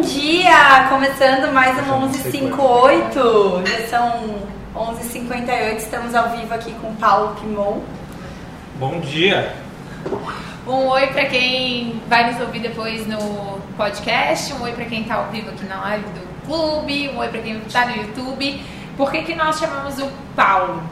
bom dia! Começando mais um 1158. Já são 11h58, estamos ao vivo aqui com Paulo Pimon. Bom dia! Um oi para quem vai nos ouvir depois no podcast, um oi para quem está ao vivo aqui na live do clube, um oi para quem está no YouTube. Por que, que nós chamamos o Paulo?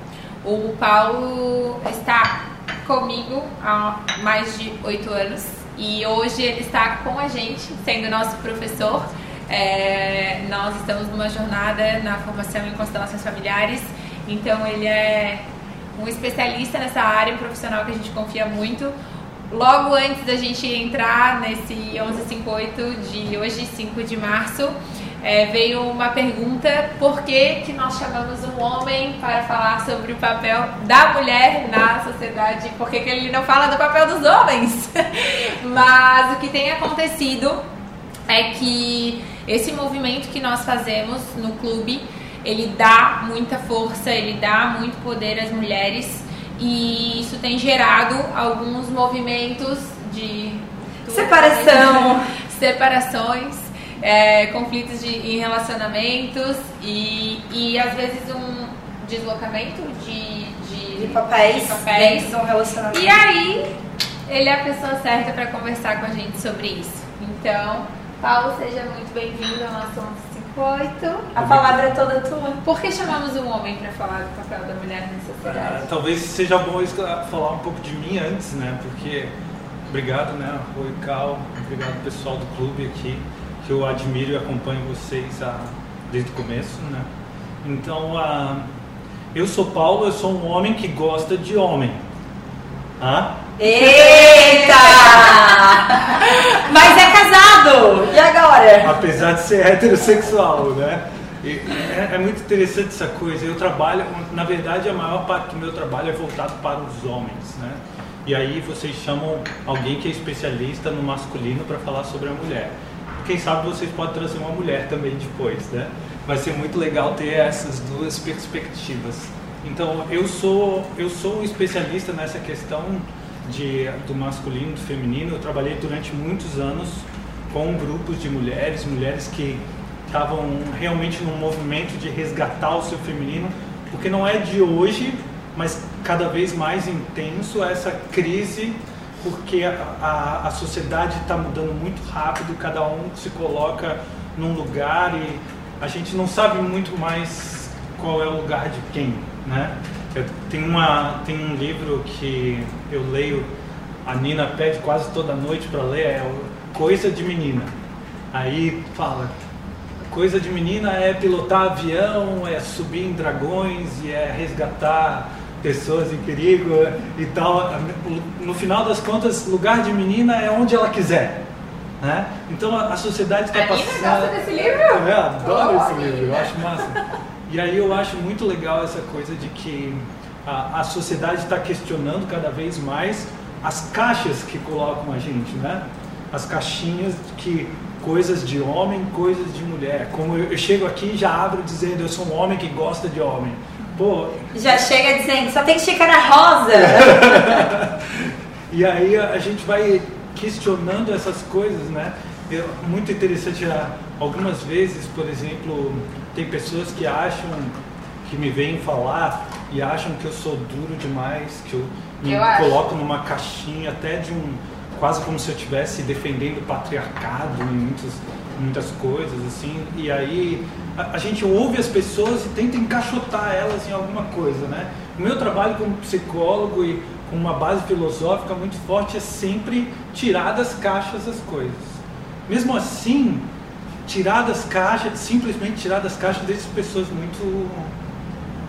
O Paulo está comigo há mais de oito anos e hoje ele está com a gente, sendo nosso professor. É, nós estamos numa jornada na formação em constelações familiares, então ele é um especialista nessa área, um profissional que a gente confia muito. Logo antes da gente entrar nesse 1158 de hoje, 5 de março, é, veio uma pergunta: por que, que nós chamamos um homem para falar sobre o papel da mulher na sociedade? Por que, que ele não fala do papel dos homens? Mas o que tem acontecido é que esse movimento que nós fazemos no clube ele dá muita força, ele dá muito poder às mulheres e isso tem gerado alguns movimentos de separação, separações, é, conflitos de, em relacionamentos e, e às vezes um deslocamento de, de, de papéis, de papéis. dentro de um relacionamento. E aí ele é a pessoa certa para conversar com a gente sobre isso. Então, Paulo, seja muito bem-vindo ao nosso 1158. A palavra é toda tua. Por que chamamos um homem para falar do papel da mulher na sociedade? Ah, talvez seja bom falar um pouco de mim antes, né? Porque obrigado, né, Rui Cal, obrigado pessoal do clube aqui, que eu admiro e acompanho vocês ah, desde o começo, né? Então, ah, eu sou Paulo, eu sou um homem que gosta de homem. Ah? Eita! Mas é casado! E agora? Apesar de ser heterossexual, né? É, é, muito interessante essa coisa. Eu trabalho, na verdade, a maior parte do meu trabalho é voltado para os homens, né? E aí vocês chamam alguém que é especialista no masculino para falar sobre a mulher. Quem sabe vocês podem trazer uma mulher também depois, né? Vai ser muito legal ter essas duas perspectivas. Então, eu sou eu sou um especialista nessa questão de, do masculino, do feminino. Eu trabalhei durante muitos anos com grupos de mulheres, mulheres que estavam realmente num movimento de resgatar o seu feminino, porque não é de hoje, mas cada vez mais intenso essa crise, porque a, a, a sociedade está mudando muito rápido, cada um se coloca num lugar e a gente não sabe muito mais qual é o lugar de quem, né? Tem, uma, tem um livro que eu leio, a Nina pede quase toda noite para ler, é Coisa de Menina. Aí fala, coisa de menina é pilotar avião, é subir em dragões e é resgatar pessoas em perigo e tal. No final das contas, lugar de menina é onde ela quiser. Né? Então a, a sociedade está passando. A gosta desse livro? É, adoro oh, esse livro, eu acho massa. E aí eu acho muito legal essa coisa de que a, a sociedade está questionando cada vez mais as caixas que colocam a gente, né? As caixinhas que coisas de homem, coisas de mulher. Como eu, eu chego aqui já abro dizendo eu sou um homem que gosta de homem. Pô, já chega dizendo só tem xícara rosa. e aí a, gente vai questionando essas coisas, né? É muito interessante algumas vezes, por exemplo, tem pessoas que acham que me vêm falar e acham que eu sou duro demais, que eu me eu coloco acho. numa caixinha até de um quase como se eu estivesse defendendo o patriarcado em muitas, muitas coisas, assim. E aí a, a, gente ouve as pessoas e tenta encaixotar elas em alguma coisa, né? O meu trabalho como psicólogo e com uma base filosófica muito forte é sempre tirar das caixas as coisas. Mesmo assim, tirar das caixas, simplesmente tirar das caixas dessas pessoas muito,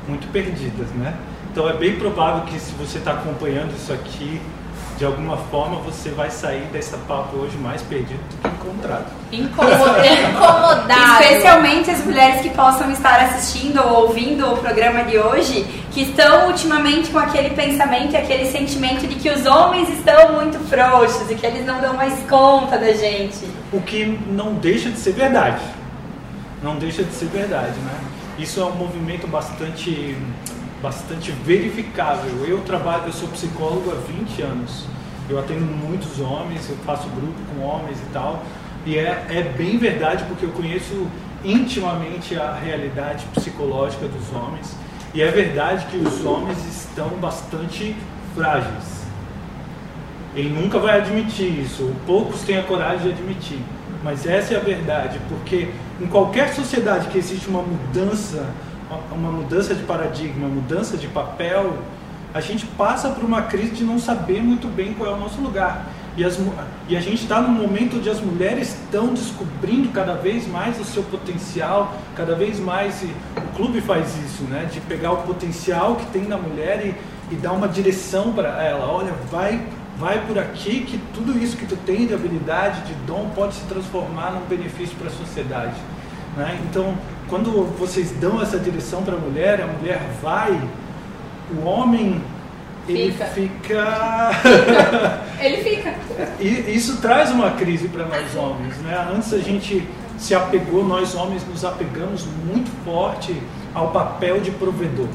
muito perdidas, né? Então é bem provável que se você está acompanhando isso aqui de alguma forma você vai sair dessa papo hoje mais perdido do que encontrado. Incomodado. Especialmente as mulheres que possam estar assistindo ou ouvindo o programa de hoje, que estão ultimamente com aquele pensamento e aquele sentimento de que os homens estão muito frouxos e que eles não dão mais conta da gente. O que não deixa de ser verdade. Não deixa de ser verdade, né? Isso é um movimento bastante bastante verificável. Eu trabalho, eu sou psicólogo há 20 anos. Eu atendo muitos homens, eu faço grupo com homens e tal. E é, é bem verdade porque eu conheço intimamente a realidade psicológica dos homens. E é verdade que os homens estão bastante frágeis. Ele nunca vai admitir isso, poucos têm a coragem de admitir. Mas essa é a verdade, porque em qualquer sociedade que existe uma mudança, uma mudança de paradigma, mudança de papel, a gente passa por uma crise de não saber muito bem qual é o nosso lugar. E, as, e a gente está num momento onde as mulheres estão descobrindo cada vez mais o seu potencial, cada vez mais, o clube faz isso, né? De pegar o potencial que tem na mulher e, e dar uma direção para ela. Olha, vai, vai por aqui que tudo isso que tu tem de habilidade, de dom, pode se transformar num benefício para a sociedade. Né? Então, quando vocês dão essa direção para a mulher, a mulher vai, o homem ele fica. fica... ele fica. E isso traz uma crise para nós homens, né? Antes a gente se apegou, nós homens nos apegamos muito forte ao papel de provedor.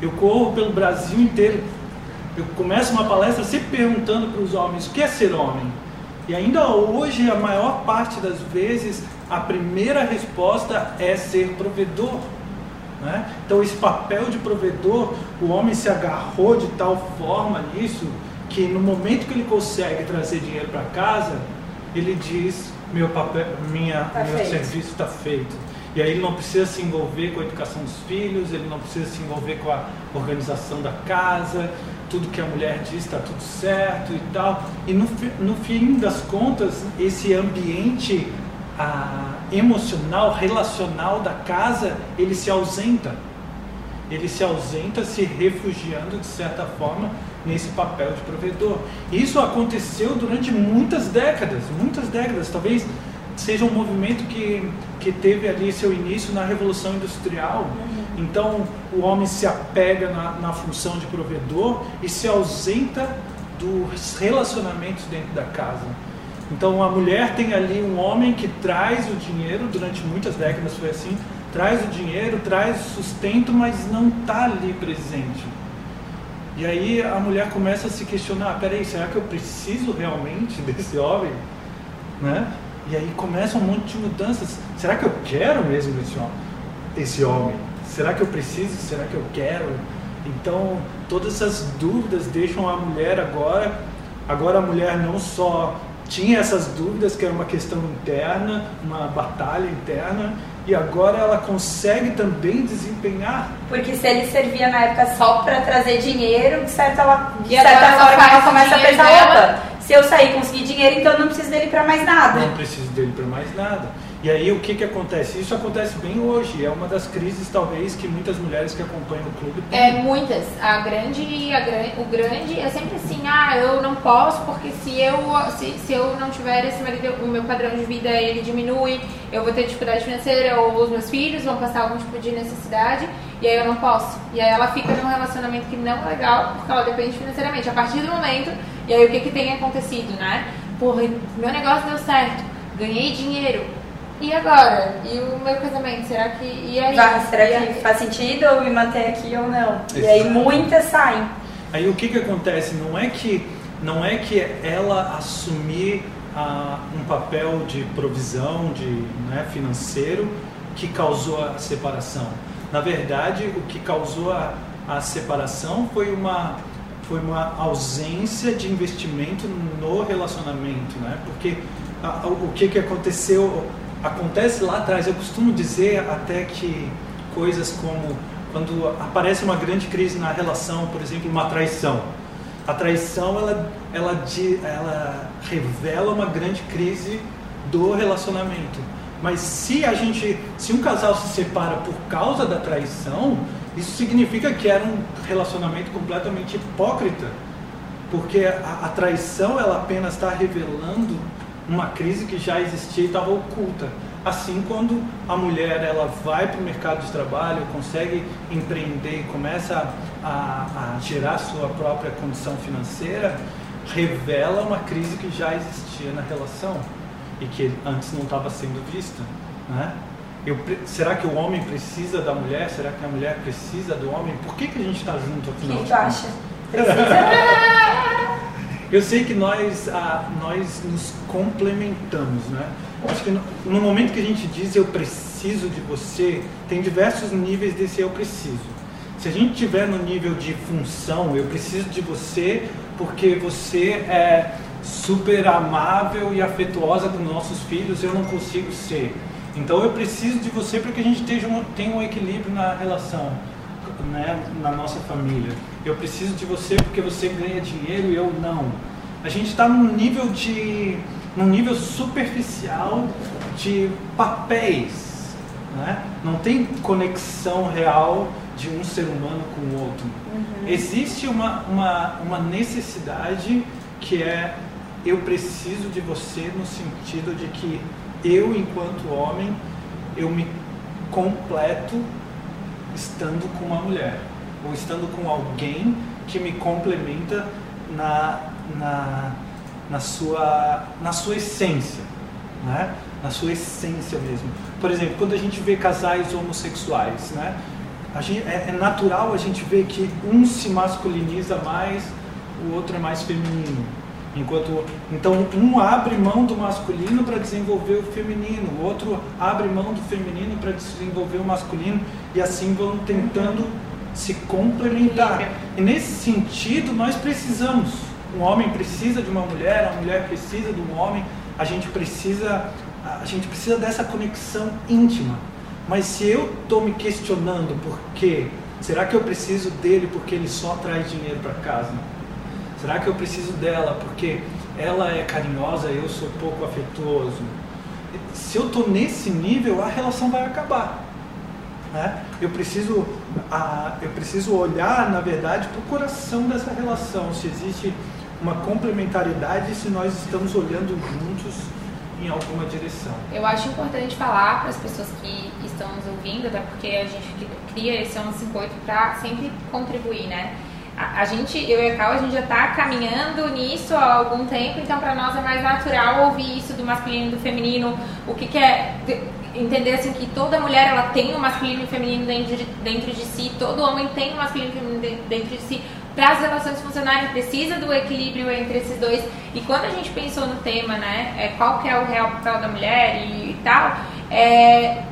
Eu corro pelo Brasil inteiro. Eu começo uma palestra sempre perguntando para os homens o que é ser homem. E ainda hoje, a maior parte das vezes, a primeira resposta é ser provedor. Né? Então, esse papel de provedor, o homem se agarrou de tal forma nisso que no momento que ele consegue trazer dinheiro para casa, ele diz: meu papel, minha, tá meu feito. serviço está feito. E aí ele não precisa se envolver com a educação dos filhos, ele não precisa se envolver com a organização da casa, tudo que a mulher diz está tudo certo e tal. E no, no fim das contas, esse ambiente a, emocional, relacional da casa, ele se ausenta. Ele se ausenta se refugiando, de certa forma, nesse papel de provedor. Isso aconteceu durante muitas décadas, muitas décadas. Talvez seja um movimento que, que teve ali seu início na Revolução Industrial. Então, o homem se apega na, na função de provedor e se ausenta dos relacionamentos dentro da casa. Então a mulher tem ali um homem que traz o dinheiro, durante muitas décadas foi assim, traz o dinheiro, traz o sustento, mas não está ali presente. E aí a mulher começa a se questionar, peraí, será que eu preciso realmente desse homem? Né? E aí começa um monte de mudanças. Será que eu quero mesmo esse homem? Esse homem? Será que eu preciso? Será que eu quero? Então todas essas dúvidas deixam a mulher agora. Agora a mulher não só tinha essas dúvidas, que era uma questão interna, uma batalha interna, e agora ela consegue também desempenhar. Porque se ele servia na época só para trazer dinheiro, de certa, de certa forma ela começa a pensar, opa, se eu sair e conseguir dinheiro, então eu não preciso dele para mais nada. Não preciso dele para mais nada. E aí o que, que acontece? Isso acontece bem hoje. É uma das crises, talvez, que muitas mulheres que acompanham o clube têm. É, muitas. A grande, a grande, o grande é sempre assim, ah, eu não posso porque se eu, se, se eu não tiver esse marido, o meu padrão de vida ele diminui, eu vou ter dificuldade financeira, ou os meus filhos vão passar algum tipo de necessidade, e aí eu não posso. E aí ela fica num relacionamento que não é legal, porque ela depende financeiramente. A partir do momento, e aí o que, que tem acontecido, né? Porra, meu negócio deu certo, ganhei dinheiro e agora? E o meu casamento? Será que. E aí? Vai, será e que aí? faz sentido eu me manter aqui ou não? Exato. E aí muitas saem. Aí o que, que acontece? Não é que, não é que ela assumir ah, um papel de provisão de, né, financeiro que causou a separação. Na verdade, o que causou a, a separação foi uma, foi uma ausência de investimento no relacionamento, né? Porque a, o que, que aconteceu acontece lá atrás. Eu costumo dizer até que coisas como quando aparece uma grande crise na relação, por exemplo, uma traição. A traição ela, ela, ela revela uma grande crise do relacionamento. Mas se a gente, se um casal se separa por causa da traição, isso significa que era um relacionamento completamente hipócrita, porque a, a traição ela apenas está revelando uma crise que já existia e estava oculta. Assim, quando a mulher ela vai para o mercado de trabalho, consegue empreender e começa a, a gerar sua própria condição financeira, revela uma crise que já existia na relação e que antes não estava sendo vista. Né? Eu, será que o homem precisa da mulher? Será que a mulher precisa do homem? Por que, que a gente está junto afinal? O que tu acha? Eu sei que nós, ah, nós nos complementamos, né? acho que no, no momento que a gente diz eu preciso de você, tem diversos níveis desse eu preciso. Se a gente tiver no nível de função, eu preciso de você porque você é super amável e afetuosa com nossos filhos, eu não consigo ser. Então eu preciso de você para que a gente tenha um, tenha um equilíbrio na relação, né, na nossa família. Eu preciso de você porque você ganha dinheiro e eu não. A gente está num nível de num nível superficial de papéis, né? Não tem conexão real de um ser humano com o outro. Uhum. Existe uma, uma, uma necessidade que é eu preciso de você no sentido de que eu, enquanto homem, eu me completo estando com uma mulher ou estando com alguém que me complementa na, na, na, sua, na sua essência, né? na sua essência mesmo. Por exemplo, quando a gente vê casais homossexuais, né? Gente, é, é natural a gente ver que um se masculiniza mais, o outro é mais feminino. Enquanto, então, um abre mão do masculino para desenvolver o feminino, o outro abre mão do feminino para desenvolver o masculino, e assim vão tentando se complementar. E nesse sentido, nós precisamos. Um homem precisa de uma mulher, a mulher precisa de um homem, a gente precisa, a gente precisa dessa conexão íntima. Mas se eu estou me questionando por quê, será que eu preciso dele porque ele só traz dinheiro para casa? Será que eu preciso dela porque ela é carinhosa eu sou pouco afetuoso? Se eu estou nesse nível, a relação vai acabar. Né? Eu, preciso, a, eu preciso olhar, na verdade, para o coração dessa relação, se existe uma complementaridade se nós estamos olhando juntos em alguma direção. Eu acho importante falar para as pessoas que estão nos ouvindo, até porque a gente cria esse 158 para sempre contribuir, né? A, gente, eu e a Cal, a gente já está caminhando nisso há algum tempo, então para nós é mais natural ouvir isso do masculino e do feminino, o que, que é entender assim que toda mulher ela tem um masculino e um feminino dentro de, dentro de si, todo homem tem um masculino e um feminino dentro de si. Para as relações funcionarem, precisa do equilíbrio entre esses dois. E quando a gente pensou no tema, né, é, qual que é o real papel da mulher e, e tal, é,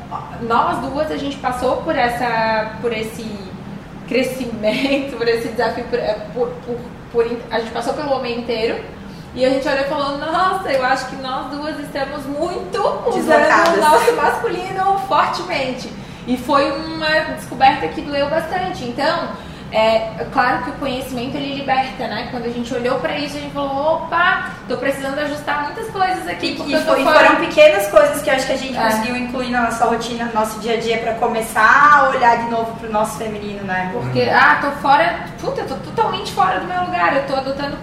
nós duas a gente passou por essa, por esse crescimento, por esse desafio, por, é, por, por, por, a gente passou pelo homem inteiro. E a gente olhou e falou, nossa, eu acho que nós duas estamos muito usando o nosso masculino fortemente. E foi uma descoberta que doeu bastante. Então, é claro que o conhecimento ele liberta, né? Quando a gente olhou para isso, a gente falou, opa, tô precisando ajustar muitas coisas aqui. E, e foi, foram pequenas coisas que eu acho que a gente é. conseguiu incluir na nossa rotina, no nosso dia a dia, para começar a olhar de novo pro nosso feminino, né? Porque, ah, tô fora, puta, tô totalmente fora do meu lugar, eu tô adotando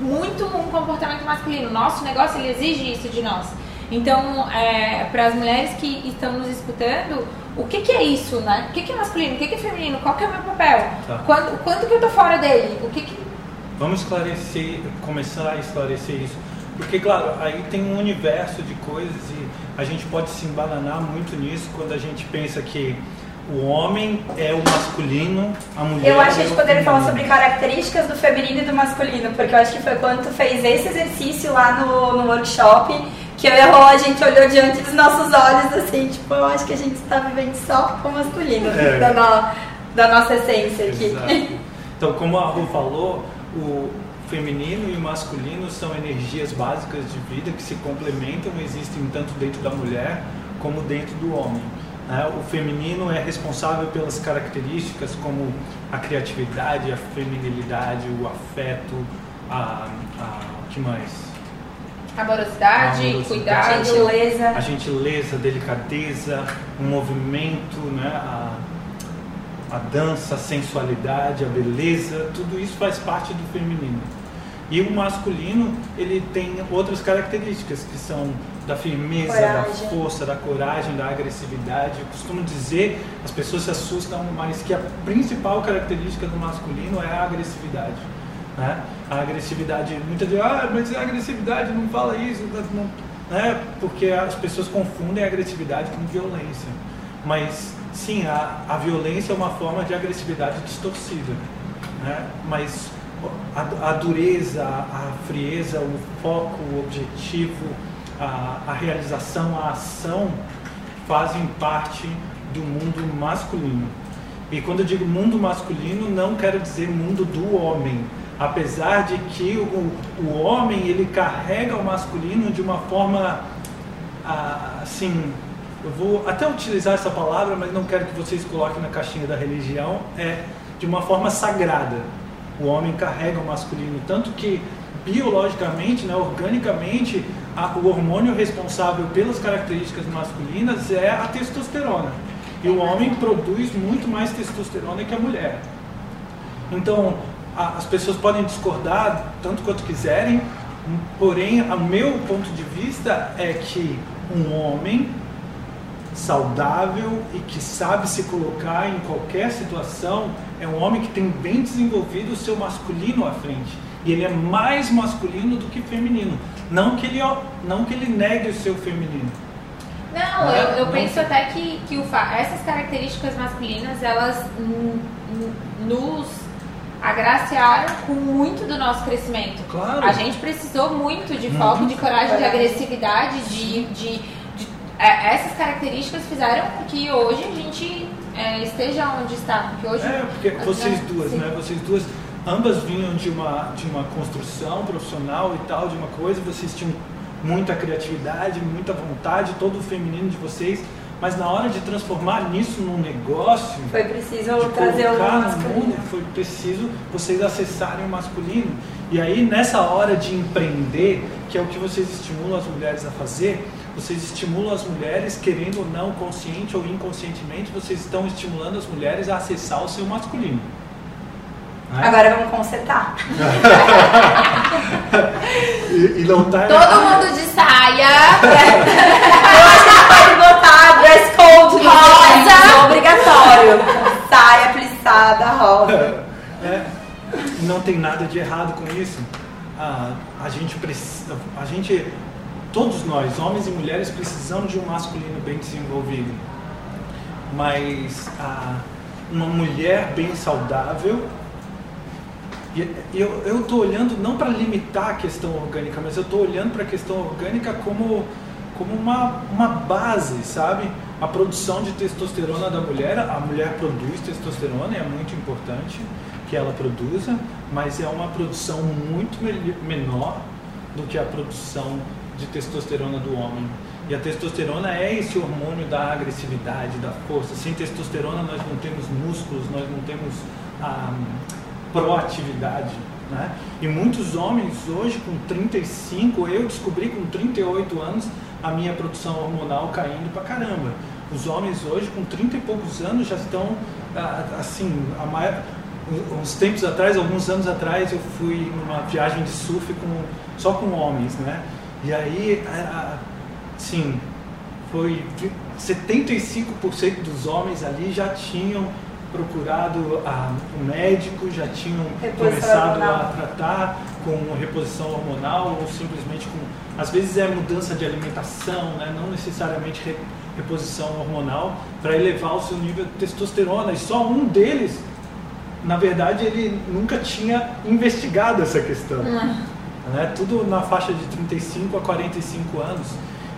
muito um comportamento masculino. Nosso negócio, ele exige isso de nós. Então, é, para as mulheres que estão nos escutando, o que, que é isso, né? O que, que é masculino? O que, que é feminino? Qual que é o meu papel? Tá. Quando, quando que eu tô fora dele? O que, que... Vamos esclarecer, começar a esclarecer isso. Porque, claro, aí tem um universo de coisas e a gente pode se embananar muito nisso quando a gente pensa que o homem é o masculino, a mulher Eu acho que a gente é poderia falar sobre características do feminino e do masculino, porque eu acho que foi quando tu fez esse exercício lá no, no workshop que eu e a Rô, a gente olhou diante dos nossos olhos assim, tipo, eu acho que a gente está vivendo só com o masculino é. da, no, da nossa essência aqui. Exato. Então, como a Rô falou, o feminino e o masculino são energias básicas de vida que se complementam, existem tanto dentro da mulher como dentro do homem. Né? O feminino é responsável pelas características como a criatividade, a feminilidade, o afeto, a, a que mais? Amorosidade, cuidado, a gentileza. A gentileza, a delicadeza, o movimento, né? a, a dança, a sensualidade, a beleza, tudo isso faz parte do feminino. E o masculino, ele tem outras características que são da firmeza, coragem. da força, da coragem, da agressividade. Eu costumo dizer, as pessoas se assustam, mas que a principal característica do masculino é a agressividade. Né? A agressividade, muita gente, ah, mas a agressividade não fala isso, não, né? porque as pessoas confundem a agressividade com violência. Mas sim, a, a violência é uma forma de agressividade distorcida. Né? Mas a, a dureza, a frieza, o foco, o objetivo, a, a realização, a ação fazem parte do mundo masculino. E quando eu digo mundo masculino, não quero dizer mundo do homem, apesar de que o, o homem ele carrega o masculino de uma forma assim eu vou até utilizar essa palavra mas não quero que vocês coloquem na caixinha da religião é de uma forma sagrada. O homem carrega o masculino. Tanto que biologicamente né, organicamente a, o hormônio responsável pelas características masculinas é a testosterona. E o homem produz muito mais testosterona que a mulher. Então as pessoas podem discordar tanto quanto quiserem, porém, o meu ponto de vista é que um homem saudável e que sabe se colocar em qualquer situação é um homem que tem bem desenvolvido o seu masculino à frente. E ele é mais masculino do que feminino. Não que ele, não que ele negue o seu feminino. Não, é, eu, eu não penso até que, que o, essas características masculinas, elas nos agraciaram com muito do nosso crescimento. Claro. A gente precisou muito de foco, uhum. de coragem, de agressividade, de, de, de é, essas características fizeram com que hoje a gente é, esteja onde está. Porque hoje, é, porque vocês duas, sim. né? Vocês duas ambas vinham de uma, de uma construção profissional e tal, de uma coisa, vocês tinham muita criatividade, muita vontade, todo o feminino de vocês mas na hora de transformar nisso num negócio, foi preciso trazer o mundo, foi preciso vocês acessarem o masculino. E aí nessa hora de empreender, que é o que vocês estimulam as mulheres a fazer, vocês estimulam as mulheres, querendo ou não, consciente ou inconscientemente, vocês estão estimulando as mulheres a acessar o seu masculino. É? Agora vamos consertar. e, e, não tá Todo errado. mundo de saia. Eu acho que pode code rosa. Obrigatório. Saia plissada rosa. É, não tem nada de errado com isso. Ah, a gente precisa. A gente. Todos nós, homens e mulheres, precisamos de um masculino bem desenvolvido. Mas ah, uma mulher bem saudável e eu estou olhando não para limitar a questão orgânica, mas eu estou olhando para a questão orgânica como, como uma, uma base, sabe? A produção de testosterona da mulher, a mulher produz testosterona, é muito importante que ela produza, mas é uma produção muito menor do que a produção de testosterona do homem. E a testosterona é esse hormônio da agressividade, da força. Sem testosterona nós não temos músculos, nós não temos. Ah, proatividade. Né? E muitos homens hoje com 35, eu descobri com 38 anos a minha produção hormonal caindo pra caramba. Os homens hoje com 30 e poucos anos já estão ah, assim, a maior, uns tempos atrás, alguns anos atrás, eu fui numa viagem de surf com, só com homens, né? E aí, sim, foi 75% dos homens ali já tinham procurado a, o médico, já tinham começado a tratar com reposição hormonal ou simplesmente com. Às vezes é mudança de alimentação, né? não necessariamente re, reposição hormonal, para elevar o seu nível de testosterona. E só um deles, na verdade, ele nunca tinha investigado essa questão. Né? Tudo na faixa de 35 a 45 anos.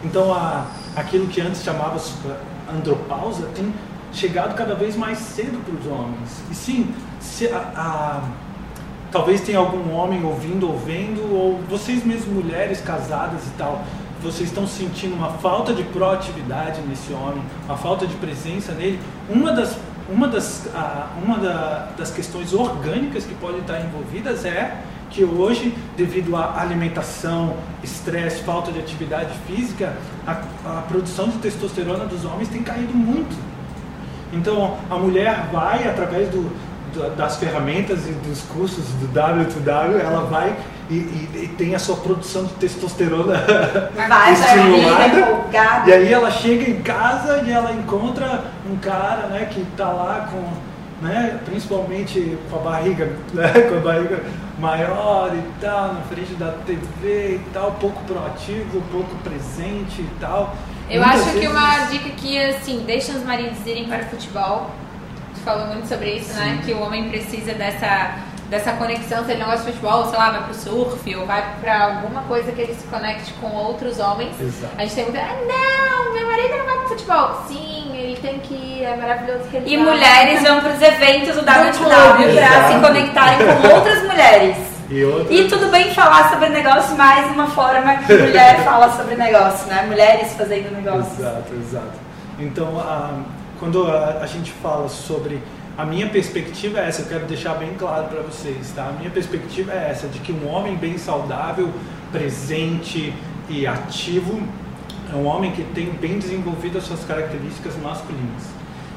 Então, a, aquilo que antes chamava andropausa tem chegado cada vez mais cedo para os homens. E sim, se a, a, talvez tenha algum homem ouvindo ou vendo, ou vocês mesmos mulheres casadas e tal, vocês estão sentindo uma falta de proatividade nesse homem, uma falta de presença nele. Uma das, uma das, uma da, das questões orgânicas que podem estar envolvidas é que hoje, devido à alimentação, estresse, falta de atividade física, a, a produção de testosterona dos homens tem caído muito. Então a mulher vai através do, das ferramentas e dos cursos do W2W, ela vai e, e, e tem a sua produção de testosterona vai, estimulada. E aí ela chega em casa e ela encontra um cara né, que está lá com. Né, principalmente com a barriga, né, com a barriga maior e tal, na frente da TV e tal, pouco proativo, pouco presente e tal. Eu Muitas acho que uma dica que, assim, deixa os maridos irem para o futebol. Falou muito sobre isso, né? Sim. né? Que o homem precisa dessa dessa conexão, se ele não gosta de futebol, sei lá, vai pro surf ou vai pra alguma coisa que ele se conecte com outros homens. Exato. A gente tem muita. Ah, não, meu marido não vai pro futebol. Sim, ele tem que ir, é maravilhoso que ele E vai. mulheres vão pros eventos do WW pra se conectarem com outras mulheres. E E tudo bem falar sobre negócio, mais uma forma que mulher fala sobre negócio, né? Mulheres fazendo negócio. Exato, exato. Então, a- quando a, a gente fala sobre a minha perspectiva é essa, eu quero deixar bem claro para vocês, tá? A minha perspectiva é essa, de que um homem bem saudável, presente e ativo é um homem que tem bem desenvolvido as suas características masculinas.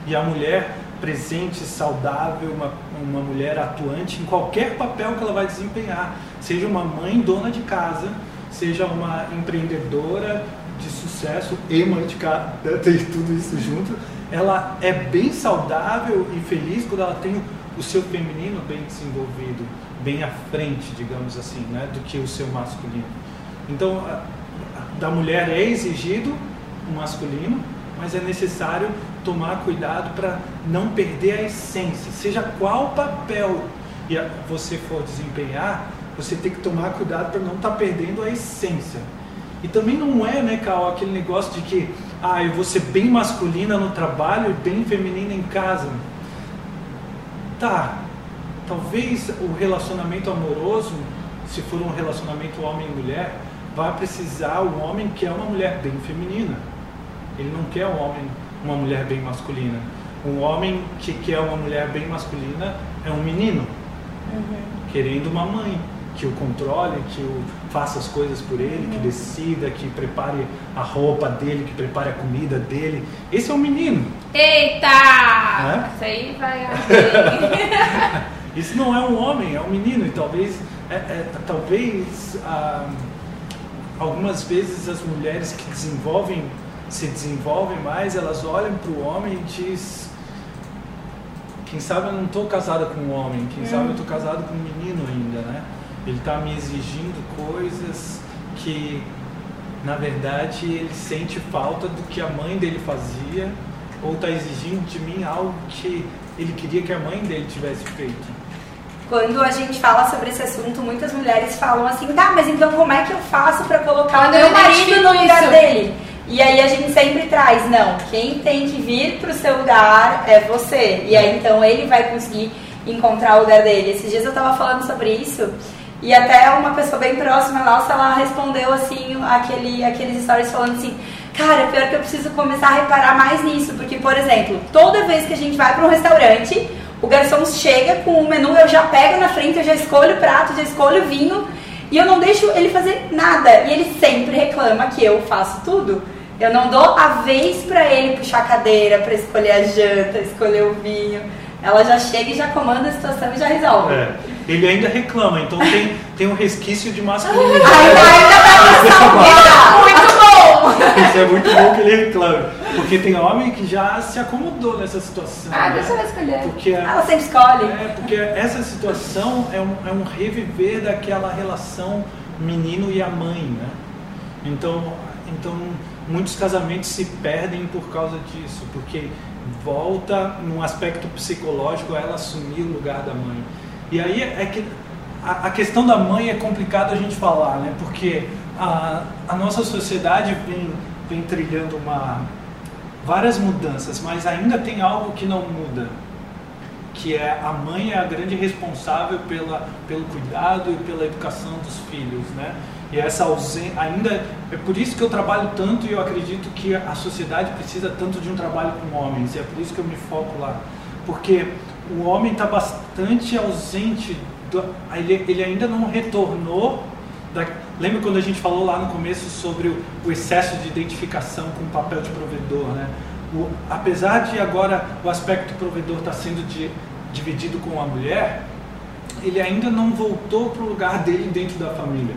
E a mulher presente, saudável, uma, uma mulher atuante em qualquer papel que ela vai desempenhar, seja uma mãe dona de casa, seja uma empreendedora de sucesso e mãe de casa, tem tudo isso junto, ela é bem saudável e feliz quando ela tem o seu feminino bem desenvolvido, bem à frente, digamos assim, né, do que o seu masculino. Então, da mulher é exigido o masculino, mas é necessário tomar cuidado para não perder a essência, seja qual papel você for desempenhar, você tem que tomar cuidado para não estar perdendo a essência. E também não é, né, Cal, aquele negócio de que ah, eu vou ser bem masculina no trabalho e bem feminina em casa. Tá, talvez o relacionamento amoroso, se for um relacionamento homem e mulher, vai precisar o homem que é uma mulher bem feminina. Ele não quer um homem, uma mulher bem masculina. Um homem que quer uma mulher bem masculina é um menino querendo uma mãe que o controle, que o faça as coisas por ele, que decida, que prepare a roupa dele, que prepare a comida dele. Esse é um menino. Eita! É? Isso aí vai. Isso não é um homem, é um menino. E talvez, é- é- talvez ah, algumas vezes as mulheres que desenvolvem, se desenvolvem mais, elas olham para o homem e diz quem sabe eu não estou casada com um homem, quem sabe eu estou casado com um menino ainda, né? Ele está me exigindo coisas que, na verdade, ele sente falta do que a mãe dele fazia, ou está exigindo de mim algo que ele queria que a mãe dele tivesse feito. Quando a gente fala sobre esse assunto, muitas mulheres falam assim, tá, mas então como é que eu faço pra colocar Quando o eu meu marido no lugar isso. dele? E aí a gente sempre traz, não, quem tem que vir pro seu lugar é você. E aí então ele vai conseguir encontrar o lugar dele. Esses dias eu tava falando sobre isso e até uma pessoa bem próxima nossa, ela respondeu assim, aquele, aqueles stories falando assim, cara, pior que eu preciso começar a reparar mais nisso, porque, por exemplo, toda vez que a gente vai para um restaurante, o garçom chega com o menu, eu já pego na frente, eu já escolho o prato, já escolho o vinho, e eu não deixo ele fazer nada. E ele sempre reclama que eu faço tudo. Eu não dou a vez para ele puxar a cadeira, para escolher a janta, escolher o vinho. Ela já chega e já comanda a situação e já resolve. É, ele ainda reclama, então tem, tem um resquício de masculinidade. Ainda, ainda vai salvar. Muito bom! Isso é muito bom que ele reclame. Porque tem homem que já se acomodou nessa situação. Ah, né? deixa ela escolher. Porque a- Ela sempre escolhe. É, porque essa situação é um, é um reviver daquela relação menino e a mãe, né? Então, então, muitos casamentos se perdem por causa disso, porque volta num aspecto psicológico a ela assumir o lugar da mãe. E aí é que a, a questão da mãe é complicado a gente falar, né? Porque a, a nossa sociedade vem, vem trilhando uma, várias mudanças, mas ainda tem algo que não muda que é a mãe é a grande responsável pela, pelo cuidado e pela educação dos filhos, né? E essa ausência, ainda é por isso que eu trabalho tanto e eu acredito que a sociedade precisa tanto de um trabalho com homens. E é por isso que eu me foco lá, porque o homem está bastante ausente, do, ele, ele ainda não retornou. Da, lembra quando a gente falou lá no começo sobre o, o excesso de identificação com o papel de provedor, né? O, apesar de agora o aspecto provedor estar sendo de, dividido com a mulher, ele ainda não voltou para o lugar dele dentro da família.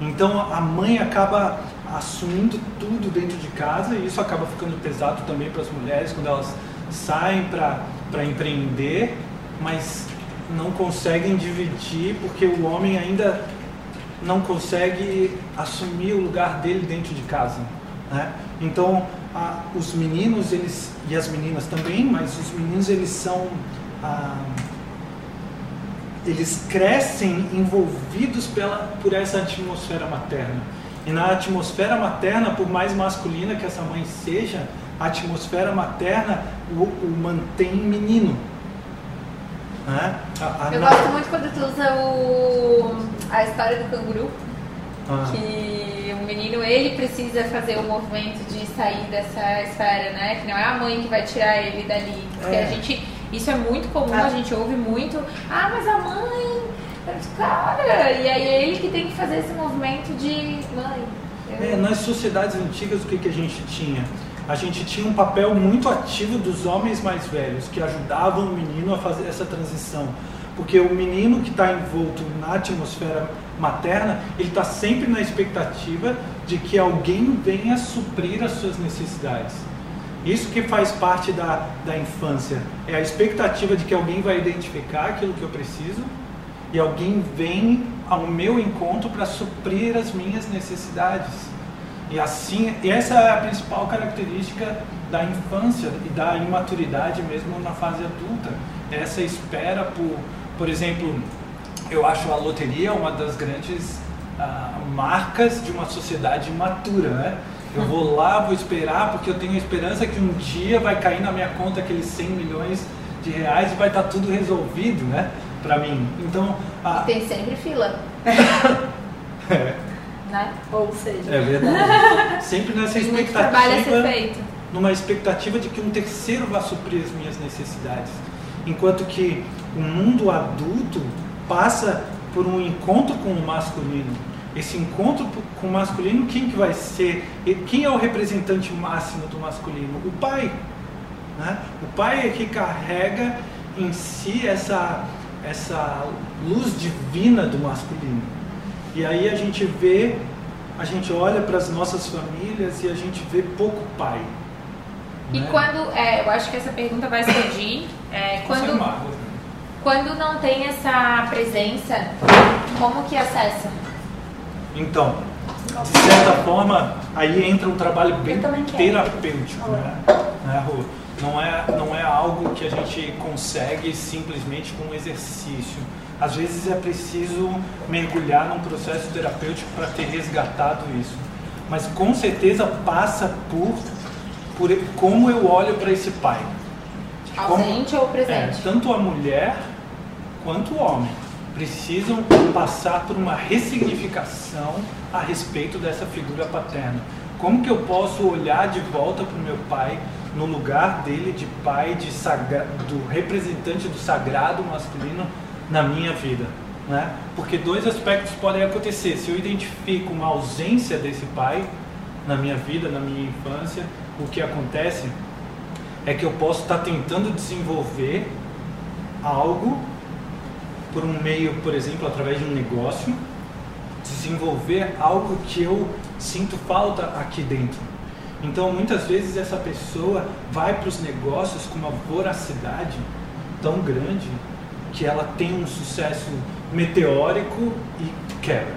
Então a mãe acaba assumindo tudo dentro de casa e isso acaba ficando pesado também para as mulheres quando elas saem para empreender, mas não conseguem dividir porque o homem ainda não consegue assumir o lugar dele dentro de casa. Né? Então ah, os meninos eles e as meninas também, mas os meninos eles são ah, eles crescem envolvidos pela, por essa atmosfera materna. E na atmosfera materna, por mais masculina que essa mãe seja, a atmosfera materna o, o mantém menino. Né? A, a Eu na... gosto muito quando tu usa o, a história do canguru. Ah. Que o menino ele precisa fazer o movimento de sair dessa esfera, né? Que não é a mãe que vai tirar ele dali. Porque é. a gente. Isso é muito comum, ah. a gente ouve muito. Ah, mas a mãe. Cara, e aí é ele que tem que fazer esse movimento de mãe. Eu... É, nas sociedades antigas o que, que a gente tinha? a gente tinha um papel muito ativo dos homens mais velhos que ajudavam o menino a fazer essa transição. Porque o menino que está envolto na atmosfera materna, ele está sempre na expectativa de que alguém venha suprir as suas necessidades. Isso que faz parte da, da infância. É a expectativa de que alguém vai identificar aquilo que eu preciso e alguém vem ao meu encontro para suprir as minhas necessidades. E assim, essa é a principal característica da infância e da imaturidade mesmo na fase adulta. Essa espera por, por exemplo, eu acho a loteria uma das grandes uh, marcas de uma sociedade imatura, né? Eu vou lá, vou esperar, porque eu tenho a esperança que um dia vai cair na minha conta aqueles 100 milhões de reais e vai estar tudo resolvido, né? Pra mim. Então. A... Tem sempre fila. é né? Ou seja. É verdade. Sempre nessa Tem expectativa. trabalho a ser feito. Numa expectativa de que um terceiro vá suprir as minhas necessidades. Enquanto que o mundo adulto passa por um encontro com o masculino. Esse encontro com o masculino, quem que vai ser? Quem é o representante máximo do masculino? O pai. Né? O pai é que carrega em si essa, essa luz divina do masculino. E aí a gente vê, a gente olha para as nossas famílias e a gente vê pouco pai. E né? quando, é, eu acho que essa pergunta vai surgir, é, quando, quando não tem essa presença, como que acessa? Então, de certa forma, aí entra um trabalho bem terapêutico, né? né não, é, não é algo que a gente consegue simplesmente com um exercício às vezes é preciso mergulhar num processo terapêutico para ter resgatado isso. Mas com certeza passa por, por como eu olho para esse pai. Ausente como, ou presente? É, tanto a mulher quanto o homem precisam passar por uma ressignificação a respeito dessa figura paterna. Como que eu posso olhar de volta para o meu pai no lugar dele de pai, de sagra, do representante do sagrado masculino na minha vida. Né? Porque dois aspectos podem acontecer. Se eu identifico uma ausência desse pai na minha vida, na minha infância, o que acontece é que eu posso estar tentando desenvolver algo por um meio, por exemplo, através de um negócio, desenvolver algo que eu sinto falta aqui dentro. Então, muitas vezes essa pessoa vai para os negócios com uma voracidade tão grande que ela tem um sucesso meteórico e quebra.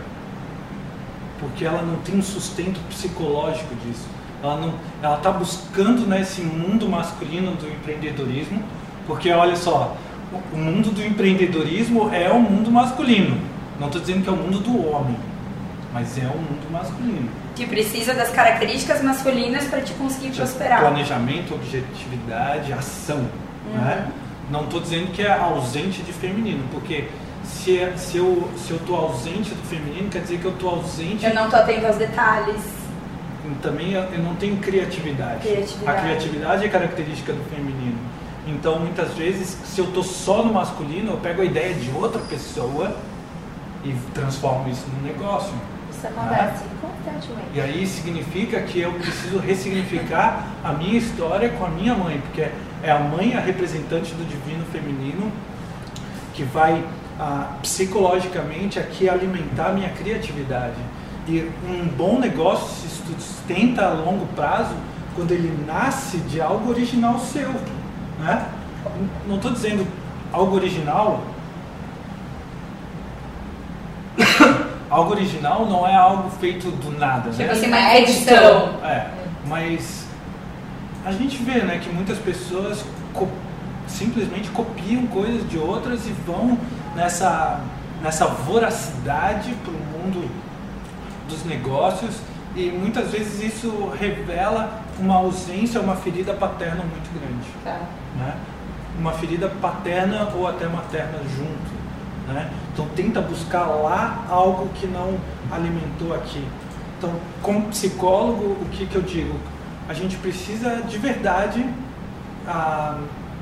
Porque ela não tem um sustento psicológico disso. Ela ela está buscando nesse mundo masculino do empreendedorismo, porque olha só, o mundo do empreendedorismo é o mundo masculino. Não estou dizendo que é o mundo do homem, mas é o mundo masculino. Que precisa das características masculinas para te conseguir prosperar. Planejamento, objetividade, ação. Uhum. Né? Não estou dizendo que é ausente de feminino, porque se, é, se eu se eu estou ausente do feminino, quer dizer que eu estou ausente. Eu não estou atento aos detalhes. Também eu, eu não tenho criatividade. criatividade. A criatividade é característica do feminino. Então, muitas vezes, se eu estou só no masculino, eu pego a ideia de outra pessoa e transformo isso num negócio. Isso acontece né? constantemente. E aí significa que eu preciso ressignificar a minha história com a minha mãe, porque é a mãe a representante do divino feminino que vai ah, psicologicamente aqui alimentar a minha criatividade. E um bom negócio se sustenta a longo prazo quando ele nasce de algo original seu. Né? Não estou dizendo algo original. algo original não é algo feito do nada. Tipo né? assim, uma edição. É, mas a gente vê né, que muitas pessoas co simplesmente copiam coisas de outras e vão nessa, nessa voracidade para o mundo dos negócios e muitas vezes isso revela uma ausência, uma ferida paterna muito grande. Tá. Né? Uma ferida paterna ou até materna junto. Né? Então tenta buscar lá algo que não alimentou aqui. Então, como psicólogo, o que, que eu digo? A gente precisa de verdade estar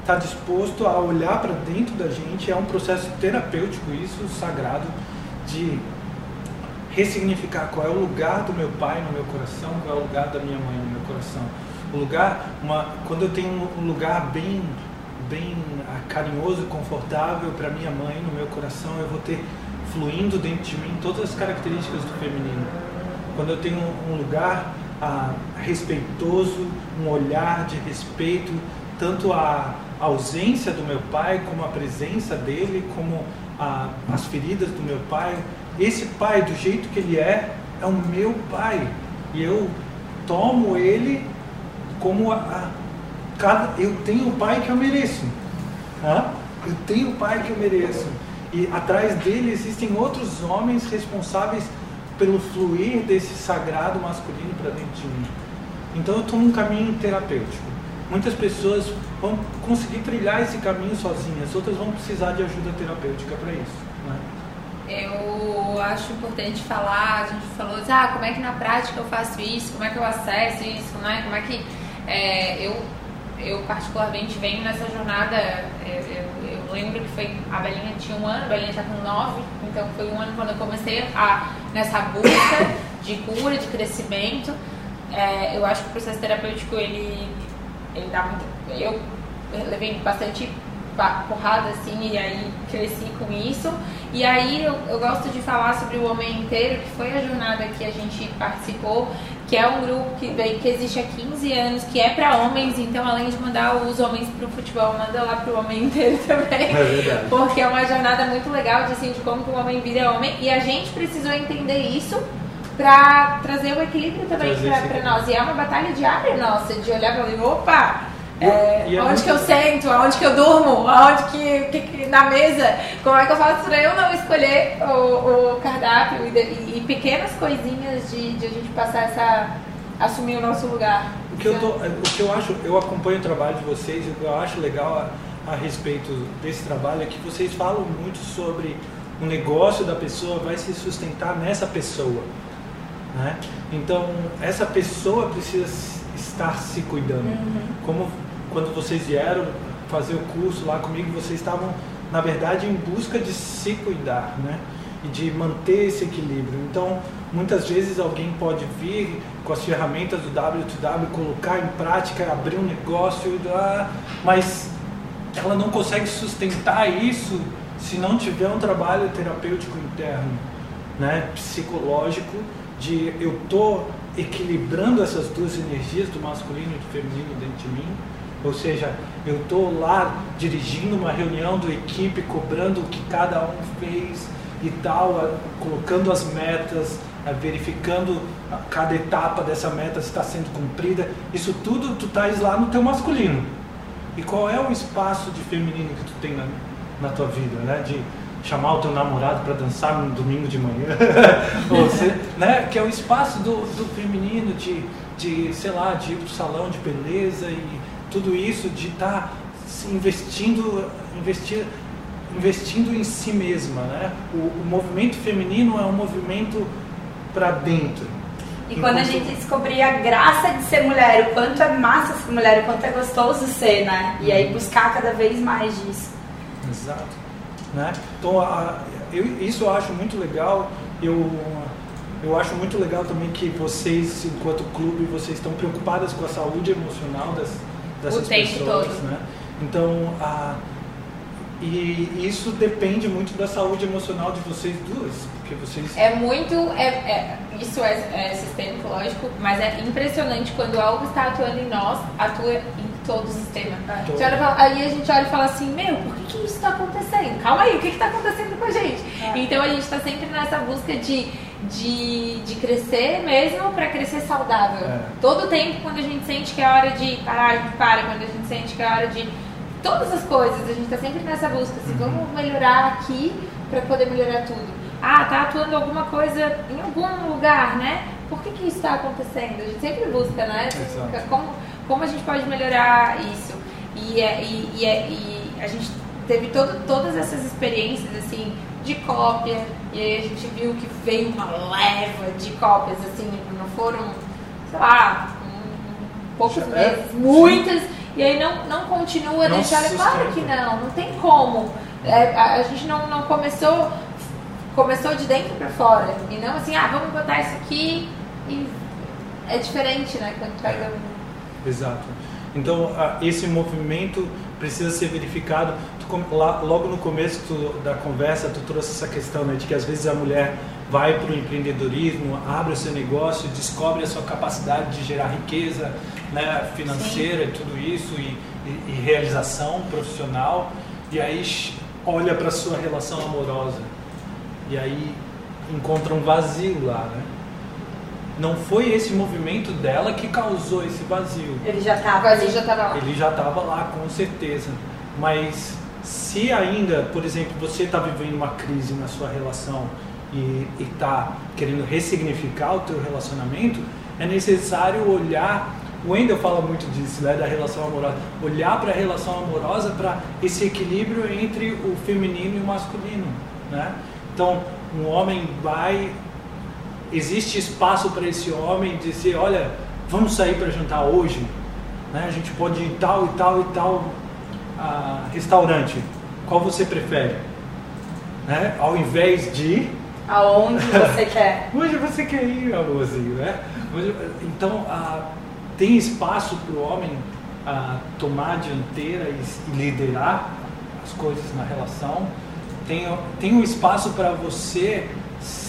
tá disposto a olhar para dentro da gente. É um processo terapêutico isso, sagrado, de ressignificar qual é o lugar do meu pai no meu coração, qual é o lugar da minha mãe no meu coração. O lugar, uma, quando eu tenho um lugar bem, bem ah, carinhoso, confortável para minha mãe no meu coração, eu vou ter fluindo dentro de mim todas as características do feminino. Quando eu tenho um lugar ah, respeitoso, um olhar de respeito, tanto a ausência do meu pai, como a presença dele, como a, as feridas do meu pai, esse pai, do jeito que ele é, é o meu pai. E eu tomo ele como a, a cada, eu tenho o pai que eu mereço. Tá? Eu tenho o pai que eu mereço. E atrás dele existem outros homens responsáveis pelo fluir desse sagrado masculino para dentro de mim. Então eu estou num caminho terapêutico. Muitas pessoas vão conseguir trilhar esse caminho sozinhas, outras vão precisar de ajuda terapêutica para isso. Eu acho importante falar, a gente falou, ah, como é que na prática eu faço isso, como é que eu acesso isso, né? Como é que é, eu, eu particularmente venho nessa jornada, é, eu, eu, lembro que foi, a Belinha tinha um ano, a Belinha está com nove, então foi um ano quando eu comecei a, nessa busca de cura, de crescimento. É, eu acho que o processo terapêutico, ele, ele dá muito... Eu levei bastante porrada assim e aí cresci com isso. E aí eu, eu, gosto de falar sobre o Homem Inteiro, que foi a jornada que a gente participou, que é um grupo que, que existe há 15 anos, que é para homens, então além de mandar os homens pro futebol, manda lá pro Homem Inteiro também. É verdade. Porque é uma jornada muito legal de, assim, de como que o homem vira homem. E a gente precisou entender isso para trazer o equilíbrio também para nós. E é uma batalha diária nossa, de olhar e falar, opa, é, é onde que eu sento, aonde que eu durmo, aonde que, que, que, na mesa, como é que eu faço para eu não escolher o, o cardápio e, e, e, pequenas coisinhas de, de a gente passar essa assumir o nosso lugar. O que eu tô, o que eu acho, eu acompanho o trabalho de vocês, o que eu acho legal a, a respeito desse trabalho é que vocês falam muito sobre o negócio da pessoa vai se sustentar nessa pessoa, né? Então essa pessoa precisa estar se cuidando. Uhum. Como quando vocês vieram fazer o curso lá comigo, vocês estavam, na verdade, em busca de se cuidar, né? E de manter esse equilíbrio. Então, muitas vezes alguém pode vir com as ferramentas do W2W, colocar em prática, abrir um negócio, mas ela não consegue sustentar isso se não tiver um trabalho terapêutico interno, né? psicológico, de eu tô equilibrando essas duas energias do masculino e do feminino dentro de mim ou seja, eu estou lá dirigindo uma reunião do equipe, cobrando o que cada um fez e tal, colocando as metas, verificando cada etapa dessa meta se está sendo cumprida. Isso tudo tu estás lá no teu masculino. E qual é o espaço de feminino que tu tem na, na tua vida, né? De chamar o teu namorado para dançar no domingo de manhã, Você, né? Que é o espaço do, do feminino de, de, sei lá, de ir para o salão de beleza e tudo isso de estar tá investindo, investir, investindo em si mesma. Né? O, o movimento feminino é um movimento para dentro. E quando a gente descobrir a graça de ser mulher, o quanto é massa ser mulher, o quanto é gostoso ser, né? E aí buscar cada vez mais disso. Exato. Né? Então, a, eu, isso eu acho muito legal. Eu, eu acho muito legal também que vocês, enquanto clube, vocês estão preocupadas com a saúde emocional das, dessas pessoas, todo. né? Então, a, e isso depende muito da saúde emocional de vocês duas, porque vocês... É muito... É, é isso é, é sistêmico, lógico, mas é impressionante quando algo está atuando em nós, atua em todo o sistema. Todo. Fala, aí a gente olha e fala assim, meu, por que, que isso está acontecendo? Calma aí, o que está acontecendo com a gente? É. Então a gente está sempre nessa busca de de, de crescer mesmo para crescer saudável. É. Todo tempo, quando a gente sente que é hora de parar, a gente para. Quando a gente sente que é hora de todas as coisas, a gente tá sempre nessa busca, assim, vamos melhorar aqui para poder melhorar tudo. Ah, tá atuando alguma coisa em algum lugar, né? Por que, que isso está acontecendo? A gente sempre busca, né? Exato. Como, como a gente pode melhorar isso? E, é, e, e, é, e a gente teve todo, todas essas experiências, assim, de cópia, e aí a gente viu que veio uma leva de cópias, assim, não foram, sei lá, um, poucos É, meses, muitas, e aí não, não continua, Não deixar, claro que não, não tem como. É, a, a gente não, não começou, começou de dentro para fora, e não assim, ah, vamos botar isso aqui, e é diferente, né, quando pega um... Exato. Então, esse movimento precisa ser verificado. Tu lá- logo no começo tu- da conversa, tu trouxe essa questão né, de que às vezes a mulher vai para o empreendedorismo, abre o seu negócio, descobre a sua capacidade de gerar riqueza né, financeira e tudo isso, e, e- e realização profissional, e aí olha para a sua relação amorosa, e aí encontra um vazio lá, né? Não foi esse movimento dela que causou esse vazio. Ele já O tava vazio ali. já tava lá. Ele já estava lá, com certeza. Mas se ainda, por exemplo, você está vivendo uma crise na sua relação e está querendo ressignificar o teu relacionamento, é necessário olhar. O Wendel fala muito disso, né, da relação amorosa. Olhar para a relação amorosa, para esse equilíbrio entre o feminino e o masculino, né? Então, um homem vai existe espaço para esse homem dizer, olha, vamos sair para jantar hoje, né? A gente pode ir tal e tal e tal ah, restaurante. Qual você prefere? Né? Ao invés de Aonde você quer. Hoje você quer ir, amorzinho, né? Então, ah, tem espaço para o homem ah, tomar a dianteira e, e liderar as coisas na relação. Tem, tem um espaço para você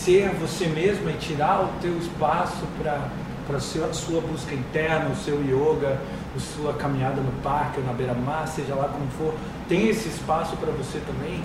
ser você mesma e tirar o teu espaço para para a sua busca interna, o seu yoga, a sua caminhada no parque ou na beira-mar, seja lá como for. Tem esse espaço para você também.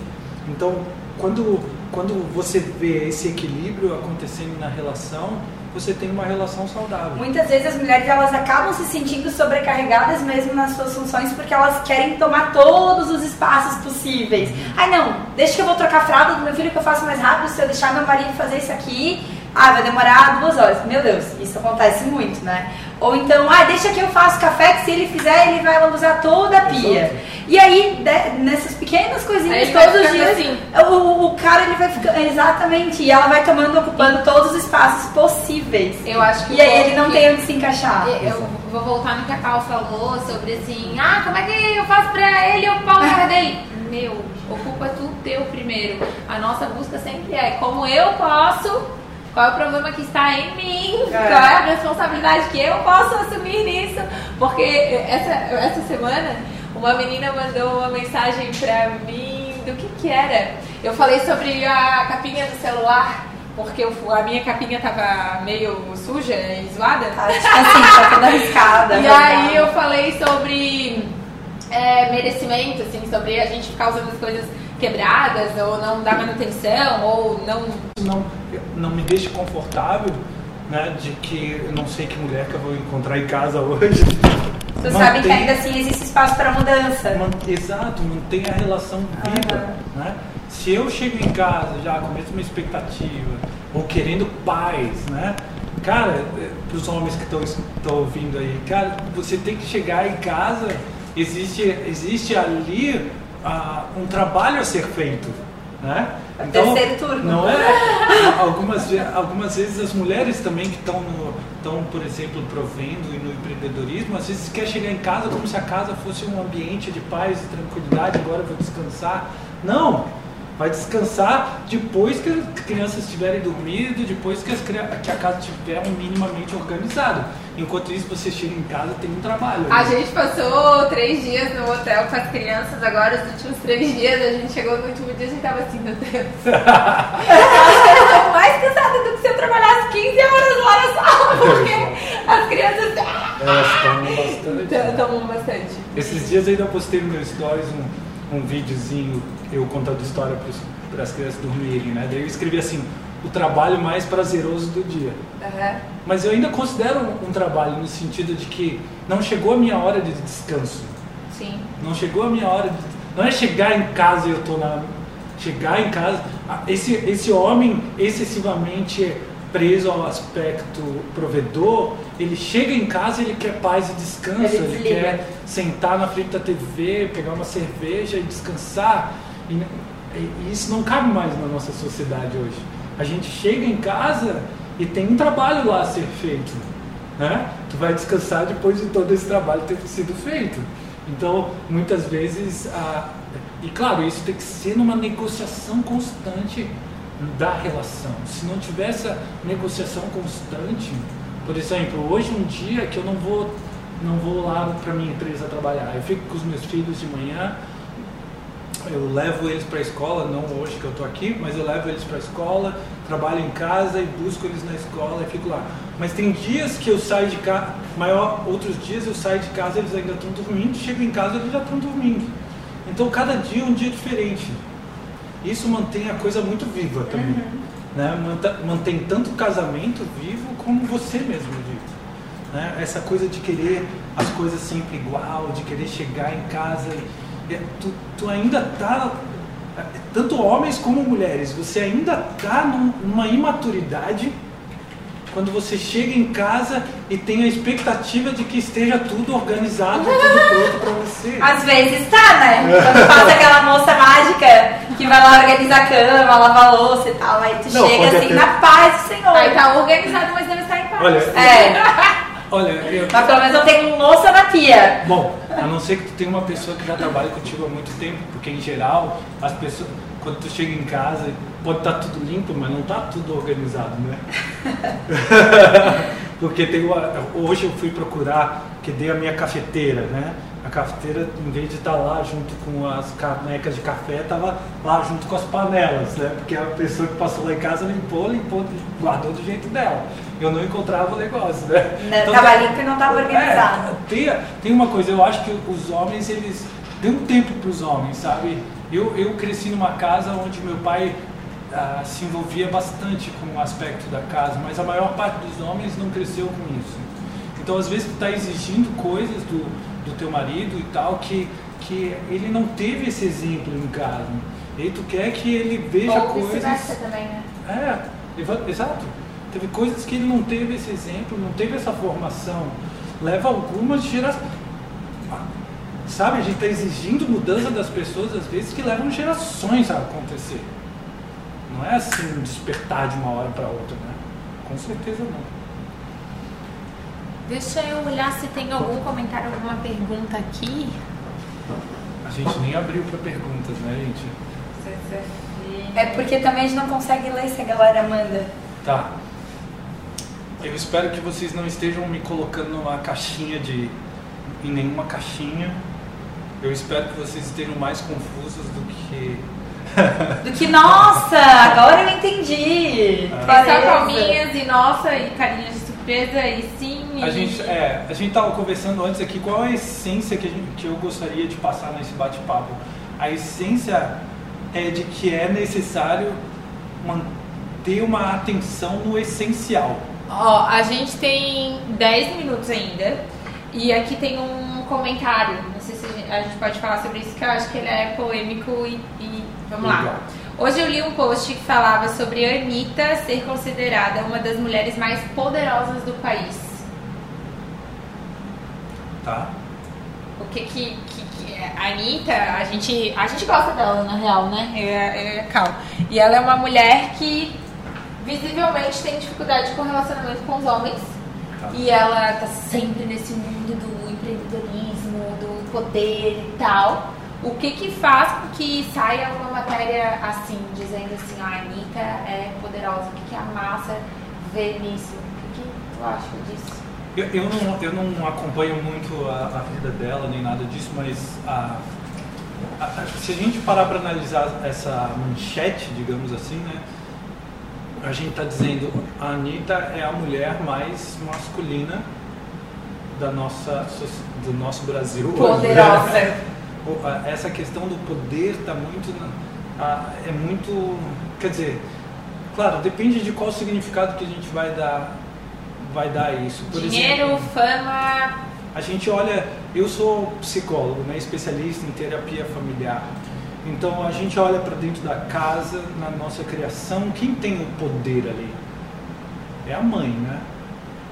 Então, quando, quando você vê esse equilíbrio acontecendo na relação, você tem uma relação saudável. Muitas vezes as mulheres elas acabam se sentindo sobrecarregadas mesmo nas suas funções porque elas querem tomar todos os espaços possíveis. Ai não, deixa que eu vou trocar a fralda do meu filho que eu faço mais rápido, se eu deixar meu marido fazer isso aqui, ah, vai demorar duas horas. Meu Deus, isso acontece muito, né? Ou então, ah, deixa que eu faço café que se ele fizer ele vai lambuzar toda a pia. Exato. E aí, de- nessas pequenas coisinhas, todos os dias, assim. o, o cara ele vai ficando. Exatamente, e ela vai tomando, ocupando todos os espaços possíveis. Eu acho que E aí ele não que- tem onde se encaixar. Eu vou voltar no que a Cal falou sobre assim, ah, como é que eu faço pra ele ocupar o lugar dele? Meu, ocupa tu teu primeiro. A nossa busca sempre é como eu posso, qual é o problema que está em mim, É. qual é a responsabilidade que eu posso assumir nisso. Porque essa, essa semana uma menina mandou uma mensagem pra mim do que que era. Eu falei sobre a capinha do celular. Porque eu- a minha capinha tava meio suja e zoada. Tá, tipo assim, tá toda arriscada. E aí eu falei sobre é, merecimento, assim, sobre a gente ficar usando as coisas quebradas, ou não dar manutenção, ou não. não, não me deixa confortável, né, de que eu não sei que mulher que eu vou encontrar em casa hoje. Tu sabe que Mantém- ainda assim existe espaço para mudança. man- Exato, mantém a relação viva, Aham. né? Se eu chego em casa já com a mesma expectativa, ou querendo paz, né? Cara, para os homens que estão ouvindo aí, cara, você tem que chegar em casa, existe, existe ali ah, um trabalho a ser feito, né? É o terceiro turno. Não é? Algumas, algumas vezes as mulheres também que estão, no- estão, por exemplo, provendo e no empreendedorismo, às vezes quer chegar em casa como se a casa fosse um ambiente de paz e tranquilidade, agora eu vou descansar. Não! Vai descansar depois que as crianças tiverem dormido, depois que, as, que a casa estiver minimamente organizada. Enquanto isso, você chega em casa tem um trabalho. A gente passou três dias no hotel com as crianças, agora os últimos três dias a gente chegou no último dia e a gente tava assim, meu Deus. eu tô mais cansada do que se eu trabalhasse 15 horas lá na sala, porque as crianças Elas tomam bastante. tomam bastante. Esses dias eu ainda postei no meu stories um, um videozinho, eu contando história para as crianças dormirem, né? Daí eu escrevi assim, o trabalho mais prazeroso do dia. Aham. Mas eu ainda considero um, um trabalho no sentido de que não chegou a minha hora de descanso. Sim. Não chegou a minha hora. De, não é chegar em casa e eu tô na. Chegar em casa. ah, Esse, esse homem excessivamente preso ao aspecto provedor, ele chega em casa ele quer paz e descanso, Ele ele, quer sentar na frente da TV, pegar uma cerveja e descansar. E, e isso não cabe mais na nossa sociedade hoje. A gente chega em casa e tem um trabalho lá a ser feito. Né? Tu vai descansar depois de todo esse trabalho ter sido feito. Então, muitas vezes, a, e claro, isso tem que ser numa negociação constante da relação. Se não tiver essa negociação constante, por exemplo, hoje um dia que eu não vou não vou lá para minha empresa trabalhar, eu fico com os meus filhos de manhã, eu levo eles para a escola, não hoje que eu estou aqui, mas eu levo eles para a escola, trabalho em casa e busco eles na escola e fico lá. Mas tem dias que eu saio de casa, maior, outros dias eu saio de casa eles ainda estão dormindo, chego em casa eles já estão dormindo. Então cada dia é um dia diferente. Isso mantém a coisa muito viva também. Né? Manta- Mantém tanto o casamento vivo como você mesmo vivo. Né? Essa coisa de querer as coisas sempre igual, de querer chegar em casa. e- e tu, tu ainda tá, tanto homens como mulheres, você ainda tá num- numa imaturidade quando você chega em casa e tem a expectativa de que esteja tudo organizado, tudo pronto para você. Às vezes tá, né? Quando passa aquela moça mágica que vai lá organizar a cama, lavar a louça e tal. Aí tu Não, chega assim, até- na paz do Senhor. Aí tá organizado, mas deve estar em paz. Olha, É, olha, eu, mas pelo menos eu tenho louça na pia. Bom, a não ser que tu tenha uma pessoa que já trabalha contigo há muito tempo, porque em geral, as pessoas, quando tu chega em casa, pode estar tudo limpo, mas não está tudo organizado, né? porque tem uma, hoje eu fui procurar, que dei a minha cafeteira, né? A cafeteira, em vez de estar lá junto com as canecas de café, estava lá junto com as panelas, né? Porque a pessoa que passou lá em casa limpou, limpou, guardou do jeito dela. Eu não encontrava o negócio, né? Não, tava limpo e não tava organizado. É, tem, tem uma coisa, eu acho que os homens, eles. Dê um tempo para os homens, sabe? Eu, eu cresci numa casa onde meu pai ah, se envolvia bastante com o aspecto da casa, mas a maior parte dos homens não cresceu com isso. Então, às vezes, tu está exigindo coisas do, do teu marido e tal que, que ele não teve esse exemplo em casa. E aí tu quer que ele veja Ou coisas. também, né? É, exato. Teve coisas que ele não teve esse exemplo, não teve essa formação. Leva algumas gerações. Sabe, a gente está exigindo mudança das pessoas, às vezes, que levam gerações a acontecer. Não é assim despertar de uma hora para outra, né? Com certeza não. Deixa eu olhar se tem algum comentário, alguma pergunta aqui. A gente nem abriu para perguntas, né, gente? É porque também a gente não consegue ler se a galera manda. Tá. Eu espero que vocês não estejam me colocando numa caixinha de. em nenhuma caixinha. Eu espero que vocês estejam mais confusos do que. Do que, nossa, agora eu entendi. Ah. Só palminhas e nossa, e carinhas e sim. A e- gente, é, a gente tava conversando antes aqui qual a essência que, a gente- que eu gostaria de passar nesse bate-papo. A essência é de que é necessário manter uma atenção no essencial. Ó, a gente tem 10 minutos ainda. E aqui tem um comentário. Não sei se a gente, a gente pode falar sobre isso, que eu acho que ele é polêmico e. e- vamos lá. Hoje eu li um post que falava sobre a Anitta ser considerada uma das mulheres mais poderosas do país. Tá? O que que, que, que é? a Anitta, a gente, a gente gosta dela na real, né? É, é Cal. E ela é uma mulher que visivelmente tem dificuldade com relacionamento com os homens. Tá. E ela tá sempre nesse mundo do empreendedorismo, do poder e tal. O que que faz com que saia uma matéria assim, dizendo assim, a Anitta é poderosa? O que, que a massa vê nisso? O que, que tu acha disso? Eu, eu, não, eu não acompanho muito a, a vida dela nem nada disso, mas a, a- se a gente parar para analisar essa manchete, digamos assim, né, a gente está dizendo a Anitta é a mulher mais masculina da nossa, do nosso Brasil. hoje, né? Essa questão do poder está muito. é muito. Quer dizer, claro, depende de qual significado que a gente vai dar, vai dar isso. Por Dinheiro, exemplo, fama, a gente olha, eu sou psicólogo, né, especialista em terapia familiar. Então a gente olha para dentro da casa, na nossa criação, quem tem o poder ali? É a mãe, né?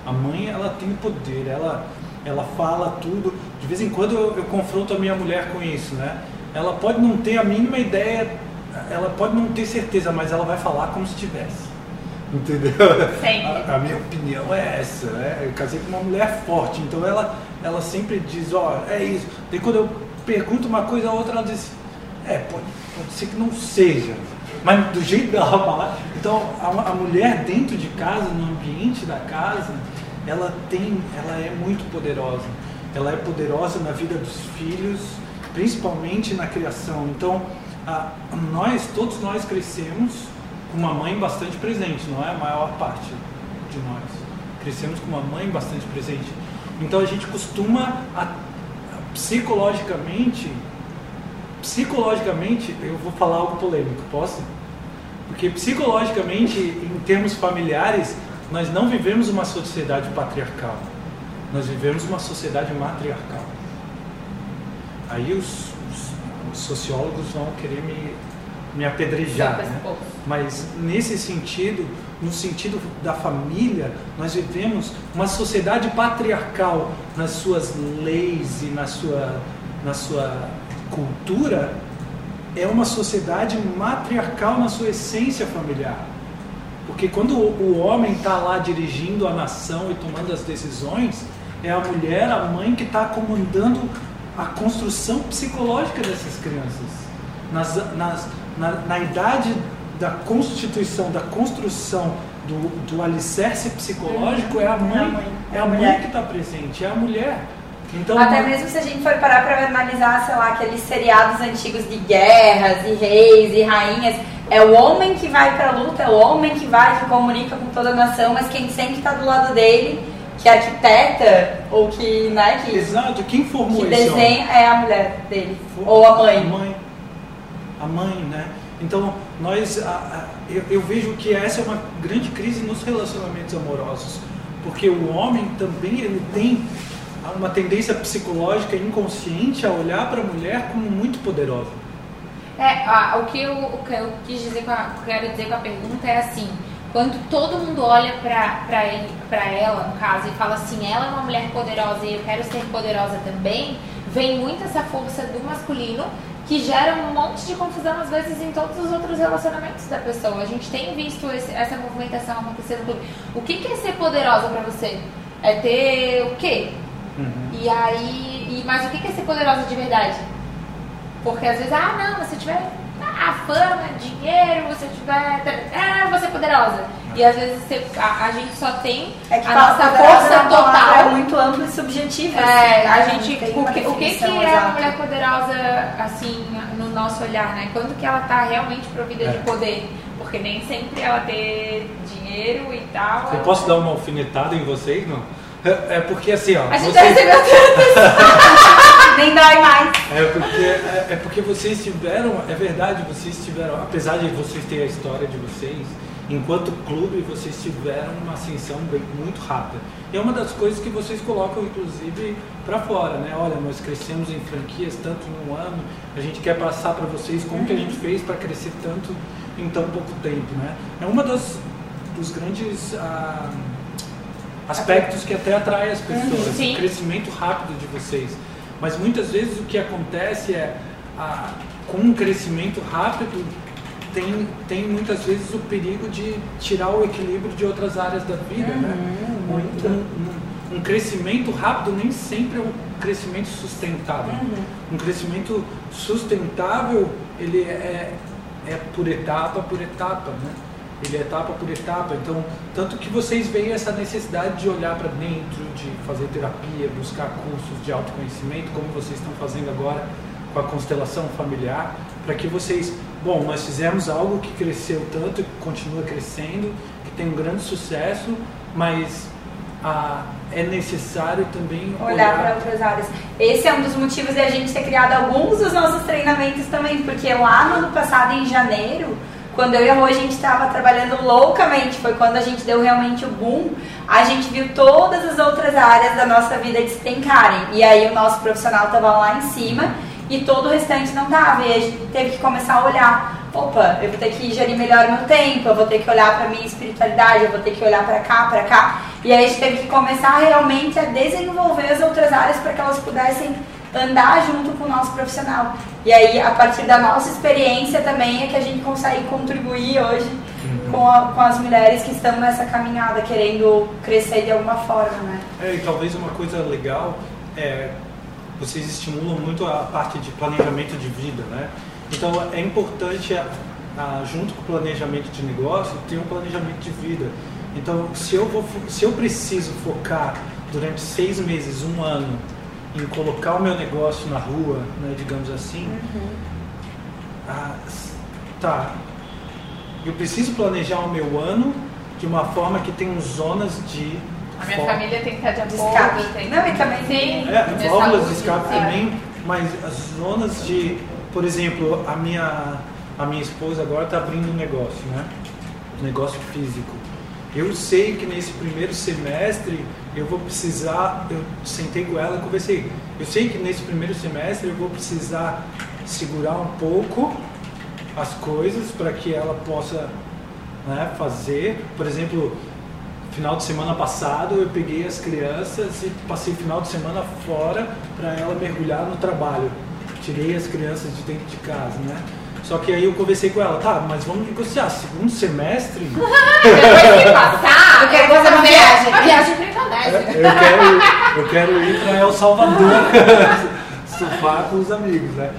A mãe ela tem o poder, ela ela fala tudo. De vez em quando eu, eu confronto a minha mulher com isso, né? Ela pode não ter a mínima ideia, ela pode não ter certeza, mas ela vai falar como se tivesse. Entendeu? A, a, minha opinião é essa, né? Eu casei com uma mulher forte, então ela, ela sempre diz, ó, oh, é isso. Daí quando eu pergunto uma coisa, a outra ela diz, é, pode, pode ser que não seja. Mas do jeito dela falar. Então a, a mulher dentro de casa, no ambiente da casa, ela tem, ela é muito poderosa. Ela é poderosa na vida dos filhos, principalmente na criação. Então, a, nós, todos nós crescemos com uma mãe bastante presente, não é a maior parte de nós. Crescemos com uma mãe bastante presente. Então a gente costuma a, a, psicologicamente, psicologicamente, eu vou falar algo polêmico, posso? Porque psicologicamente, em termos familiares, nós não vivemos uma sociedade patriarcal. Nós vivemos uma sociedade matriarcal. Aí os, os, os sociólogos vão querer me me apedrejar. Né? Mas nesse sentido, no sentido da família, nós vivemos uma sociedade patriarcal nas suas leis e na sua, na sua cultura, é uma sociedade matriarcal na sua essência familiar. Porque quando o homem está lá dirigindo a nação e tomando as decisões, é a mulher, a mãe que está comandando a construção psicológica dessas crianças. Nas, nas, na, na idade da constituição, da construção do, do alicerce psicológico, é a mãe, é a mãe que está presente, é a mulher. Então, Até mesmo se a gente for parar para analisar, sei lá, aqueles seriados antigos de guerras e reis e rainhas, é o homem que vai para a luta, é o homem que vai, que comunica com toda a nação, mas quem sempre está do lado dele, que arquiteta ou que, né, que Exato, quem formou que desenha é a mulher dele ou a mãe. A mãe a mãe, né? Então, nós, a, a, eu, eu, vejo que essa é uma grande crise nos relacionamentos amorosos, porque o homem também ele tem uma tendência psicológica inconsciente a olhar para a mulher como muito poderosa. É, a, o, que eu, o que eu quis dizer com a, quero dizer com a pergunta é assim, quando todo mundo olha para ela, no caso, e fala assim, ela é uma mulher poderosa e eu quero ser poderosa também, vem muito essa força do masculino que gera um monte de confusão, às vezes, em todos os outros relacionamentos da pessoa. A gente tem visto esse, essa movimentação acontecer no clube. O que, que é ser poderosa para você? É ter o quê? Uhum. E aí. E, mas o que, que é ser poderosa de verdade? Porque às vezes, ah, não, se tiver a fama, dinheiro, você tiver. Ah, você é poderosa. E às vezes você, a, a, gente só tem é que a nossa força total. É muito amplo e subjetivo. É, assim, a né? gente. O que, o que, que é a mulher poderosa, assim, no nosso olhar, né? Quando que ela tá realmente provida é. de poder? Porque nem sempre ela ter dinheiro e tal. Eu posso dar uma alfinetada em vocês, não? É, é porque assim, ó. A gente vocês... já recebeu tantas. Nem dói mais. É porque, é, é, porque vocês tiveram, é verdade, vocês tiveram, apesar de vocês terem a história de vocês, enquanto clube vocês tiveram uma ascensão bem, muito rápida. E é uma das coisas que vocês colocam, inclusive, para fora, né? Olha, nós crescemos em franquias tanto em um ano, a gente quer passar para vocês como que a gente fez para crescer tanto em tão pouco tempo, né? É uma das dos grandes ah, aspectos que até atrai as pessoas, Sim. o crescimento rápido de vocês. Mas muitas vezes o que acontece é, a, com um crescimento rápido, tem, tem muitas vezes o perigo de tirar o equilíbrio de outras áreas da vida. Né? Uhum, né? Um, um, um, crescimento rápido nem sempre é um crescimento sustentável. Uhum. Um crescimento sustentável, ele é, é por etapa por etapa. Né? Ele é etapa por etapa. Então, tanto que vocês veem essa necessidade de olhar para dentro, de fazer terapia, buscar cursos de autoconhecimento, como vocês estão fazendo agora com a constelação familiar, para que vocês, bom, nós fizemos algo que cresceu tanto, que continua crescendo, que tem um grande sucesso, mas ah, é necessário também olhar, olhar para outras áreas. Esse é um dos motivos de a gente ter criado alguns dos nossos treinamentos também, porque lá no ano passado, em janeiro, quando eu e a Rô a gente estava trabalhando loucamente, foi quando a gente deu realmente o boom, a gente viu todas as outras áreas da nossa vida despencarem. E aí o nosso profissional estava lá em cima e todo o restante não dava. E a gente teve que começar a olhar. Opa, eu vou ter que gerir melhor meu tempo, eu vou ter que olhar para minha espiritualidade, eu vou ter que olhar para cá, para cá. E aí a gente teve que começar realmente a desenvolver as outras áreas para que elas pudessem andar junto com o nosso profissional. E aí, a partir da nossa experiência também, é que a gente consegue contribuir hoje uhum. com, a, com as mulheres que estão nessa caminhada, querendo crescer de alguma forma, né? É, e talvez uma coisa legal é vocês estimulam muito a parte de planejamento de vida, né? Então é importante, a, a, junto com o planejamento de negócio, ter um planejamento de vida. Então, se eu, vou, se eu preciso focar durante seis meses, um ano, em colocar o meu negócio na rua, né, digamos assim, uhum. ah, tá, eu preciso planejar o meu ano de uma forma que tenha zonas de a minha família tem que estar de acordo. Tem... Não, e também tem. É, válvulas de escape também, mas as zonas de, por exemplo, a minha, a minha esposa agora está abrindo um negócio, né? Um negócio físico. Eu sei que nesse primeiro semestre eu vou precisar, eu sentei com ela e conversei. Eu sei que nesse primeiro semestre eu vou precisar segurar um pouco as coisas para que ela possa né, fazer. Por exemplo, final de semana passado eu peguei as crianças e passei final de semana fora para ela mergulhar no trabalho. Tirei as crianças de dentro de casa, né? Só que aí eu conversei com ela, tá, mas vamos negociar, segundo semestre. Depois que passar, eu quero fazer uma viagem. Uma viagem para Indonésia. Eu quero, eu quero ir para El Salvador surfar com os amigos, né?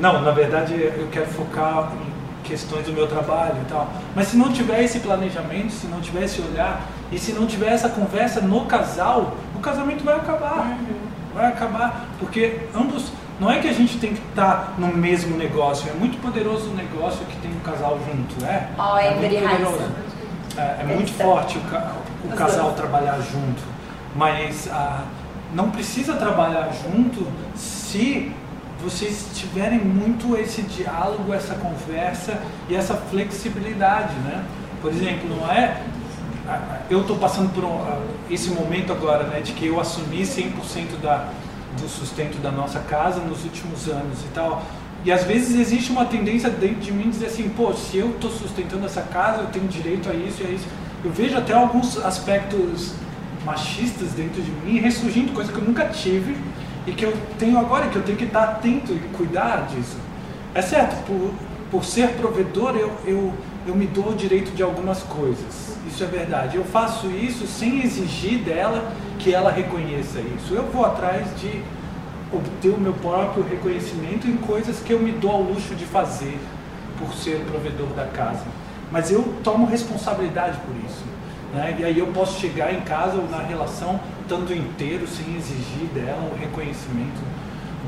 Não, na verdade eu quero focar em questões do meu trabalho e tal. Mas se não tiver esse planejamento, se não tiver esse olhar e se não tiver essa conversa no casal, o casamento vai acabar. Uhum. Vai acabar, porque ambos não é que a gente tem que estar tá no mesmo negócio, é muito poderoso o negócio que tem um casal junto, né? Oh, é, é muito poderoso. É, é muito forte o, ca o casal trabalhar junto, mas ah, não precisa trabalhar junto se vocês tiverem muito esse diálogo, essa conversa e essa flexibilidade, né? Por exemplo, não é eu estou passando por um, esse momento agora, né, de que eu assumi 100% da do sustento da nossa casa nos últimos anos e tal. E às vezes existe uma tendência dentro de mim dizer assim, pô, se eu estou sustentando essa casa, eu tenho direito a isso e a isso. Eu vejo até alguns aspectos machistas dentro de mim ressurgindo, coisa que eu nunca tive e que eu tenho agora, que eu tenho que estar atento e cuidar disso. É certo, por, por ser provedor, eu, eu, eu me dou o direito de algumas coisas. Isso é verdade. Eu faço isso sem exigir dela que ela reconheça isso. Eu vou atrás de obter o meu próprio reconhecimento em coisas que eu me dou ao luxo de fazer por ser o provedor da casa. Mas eu tomo responsabilidade por isso. Né? E aí eu posso chegar em casa ou na relação tanto inteiro sem exigir dela o reconhecimento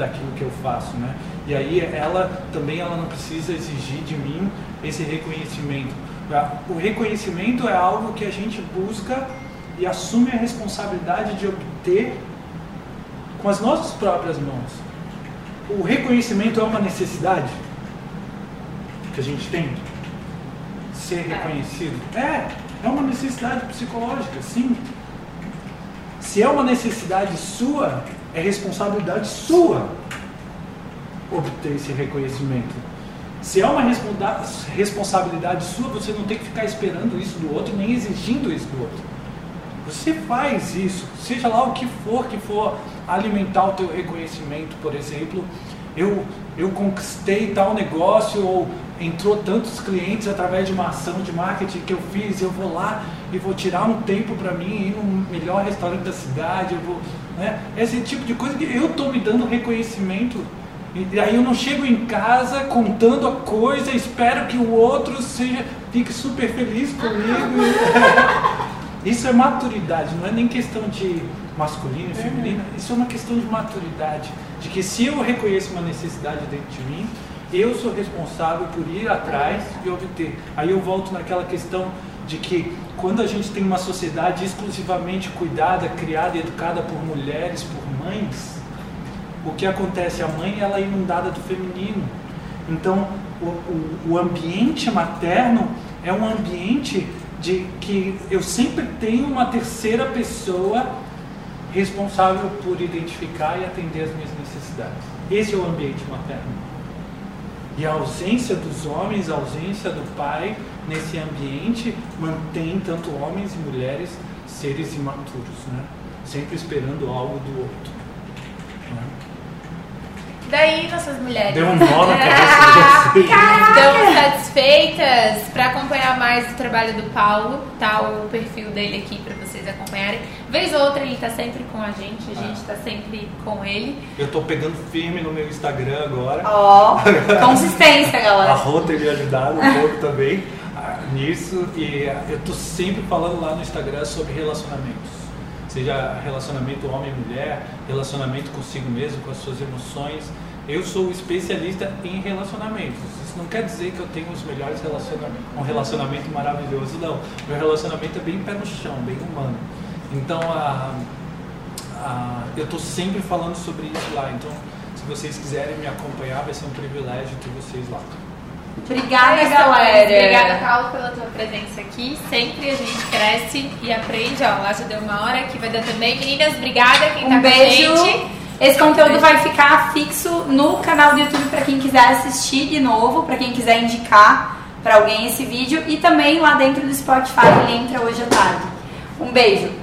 daquilo que eu faço, né? E aí ela também ela não precisa exigir de mim esse reconhecimento. O reconhecimento é algo que a gente busca e assume a responsabilidade de obter com as nossas próprias mãos. O reconhecimento é uma necessidade que a gente tem. Ser é. reconhecido. É, é uma necessidade psicológica, sim. Se é uma necessidade sua, é responsabilidade sua obter esse reconhecimento. Se é uma responsabilidade sua, você não tem que ficar esperando isso do outro, nem exigindo isso do outro. Você faz isso, seja lá o que for que for alimentar o teu reconhecimento, por exemplo, eu, eu conquistei tal negócio ou entrou tantos clientes através de uma ação de marketing que eu fiz, eu vou lá e vou tirar um tempo para mim ir no melhor restaurante da cidade, eu vou, né? Esse tipo de coisa que eu estou me dando reconhecimento e aí eu não chego em casa contando a coisa, espero que o outro seja fique super feliz comigo. Isso é maturidade, não é nem questão de masculino e feminino, isso é uma questão de maturidade, de que se eu reconheço uma necessidade dentro de mim, eu sou responsável por ir atrás e obter. Aí eu volto naquela questão de que quando a gente tem uma sociedade exclusivamente cuidada, criada e educada por mulheres, por mães, o que acontece? A mãe ela é inundada do feminino. Então, o, o, o ambiente materno é um ambiente de que eu sempre tenho uma terceira pessoa responsável por identificar e atender as minhas necessidades. Esse é o ambiente materno. E a ausência dos homens, a ausência do pai nesse ambiente mantém tanto homens e mulheres seres imaturos, né? sempre esperando algo do outro. Né? Daí, nossas mulheres. Deu um nó na cabeça. Estamos satisfeitas para acompanhar mais o trabalho do Paulo, tá o perfil dele aqui para vocês acompanharem. Vez ou outra ele tá sempre com a gente, a gente tá sempre com ele. Eu tô pegando firme no meu Instagram agora. Ó, consistência, A galera. Rô tem me ajudado um pouco também ah, nisso e eu tô sempre falando lá no Instagram sobre relacionamentos. Seja relacionamento homem-mulher, relacionamento consigo mesmo, com as suas emoções. Eu sou especialista em relacionamentos. Isso não quer dizer que eu tenho os melhores relacionamentos, um relacionamento maravilhoso, não. Meu relacionamento é bem pé no chão, bem humano. Então, a, a, eu estou sempre falando sobre isso lá. Então, se vocês quiserem me acompanhar, vai ser um privilégio ter vocês lá. Obrigada, galera. Obrigada, Paulo, pela tua presença aqui. Sempre a gente cresce e aprende. Ó, lá já deu uma hora, aqui vai dar também. Meninas, obrigada quem tá Um beijo. com a gente. Esse conteúdo vai ficar fixo no canal do YouTube para quem quiser assistir de novo, para quem quiser indicar para alguém esse vídeo e também lá dentro do Spotify ele entra hoje à tarde. Um beijo.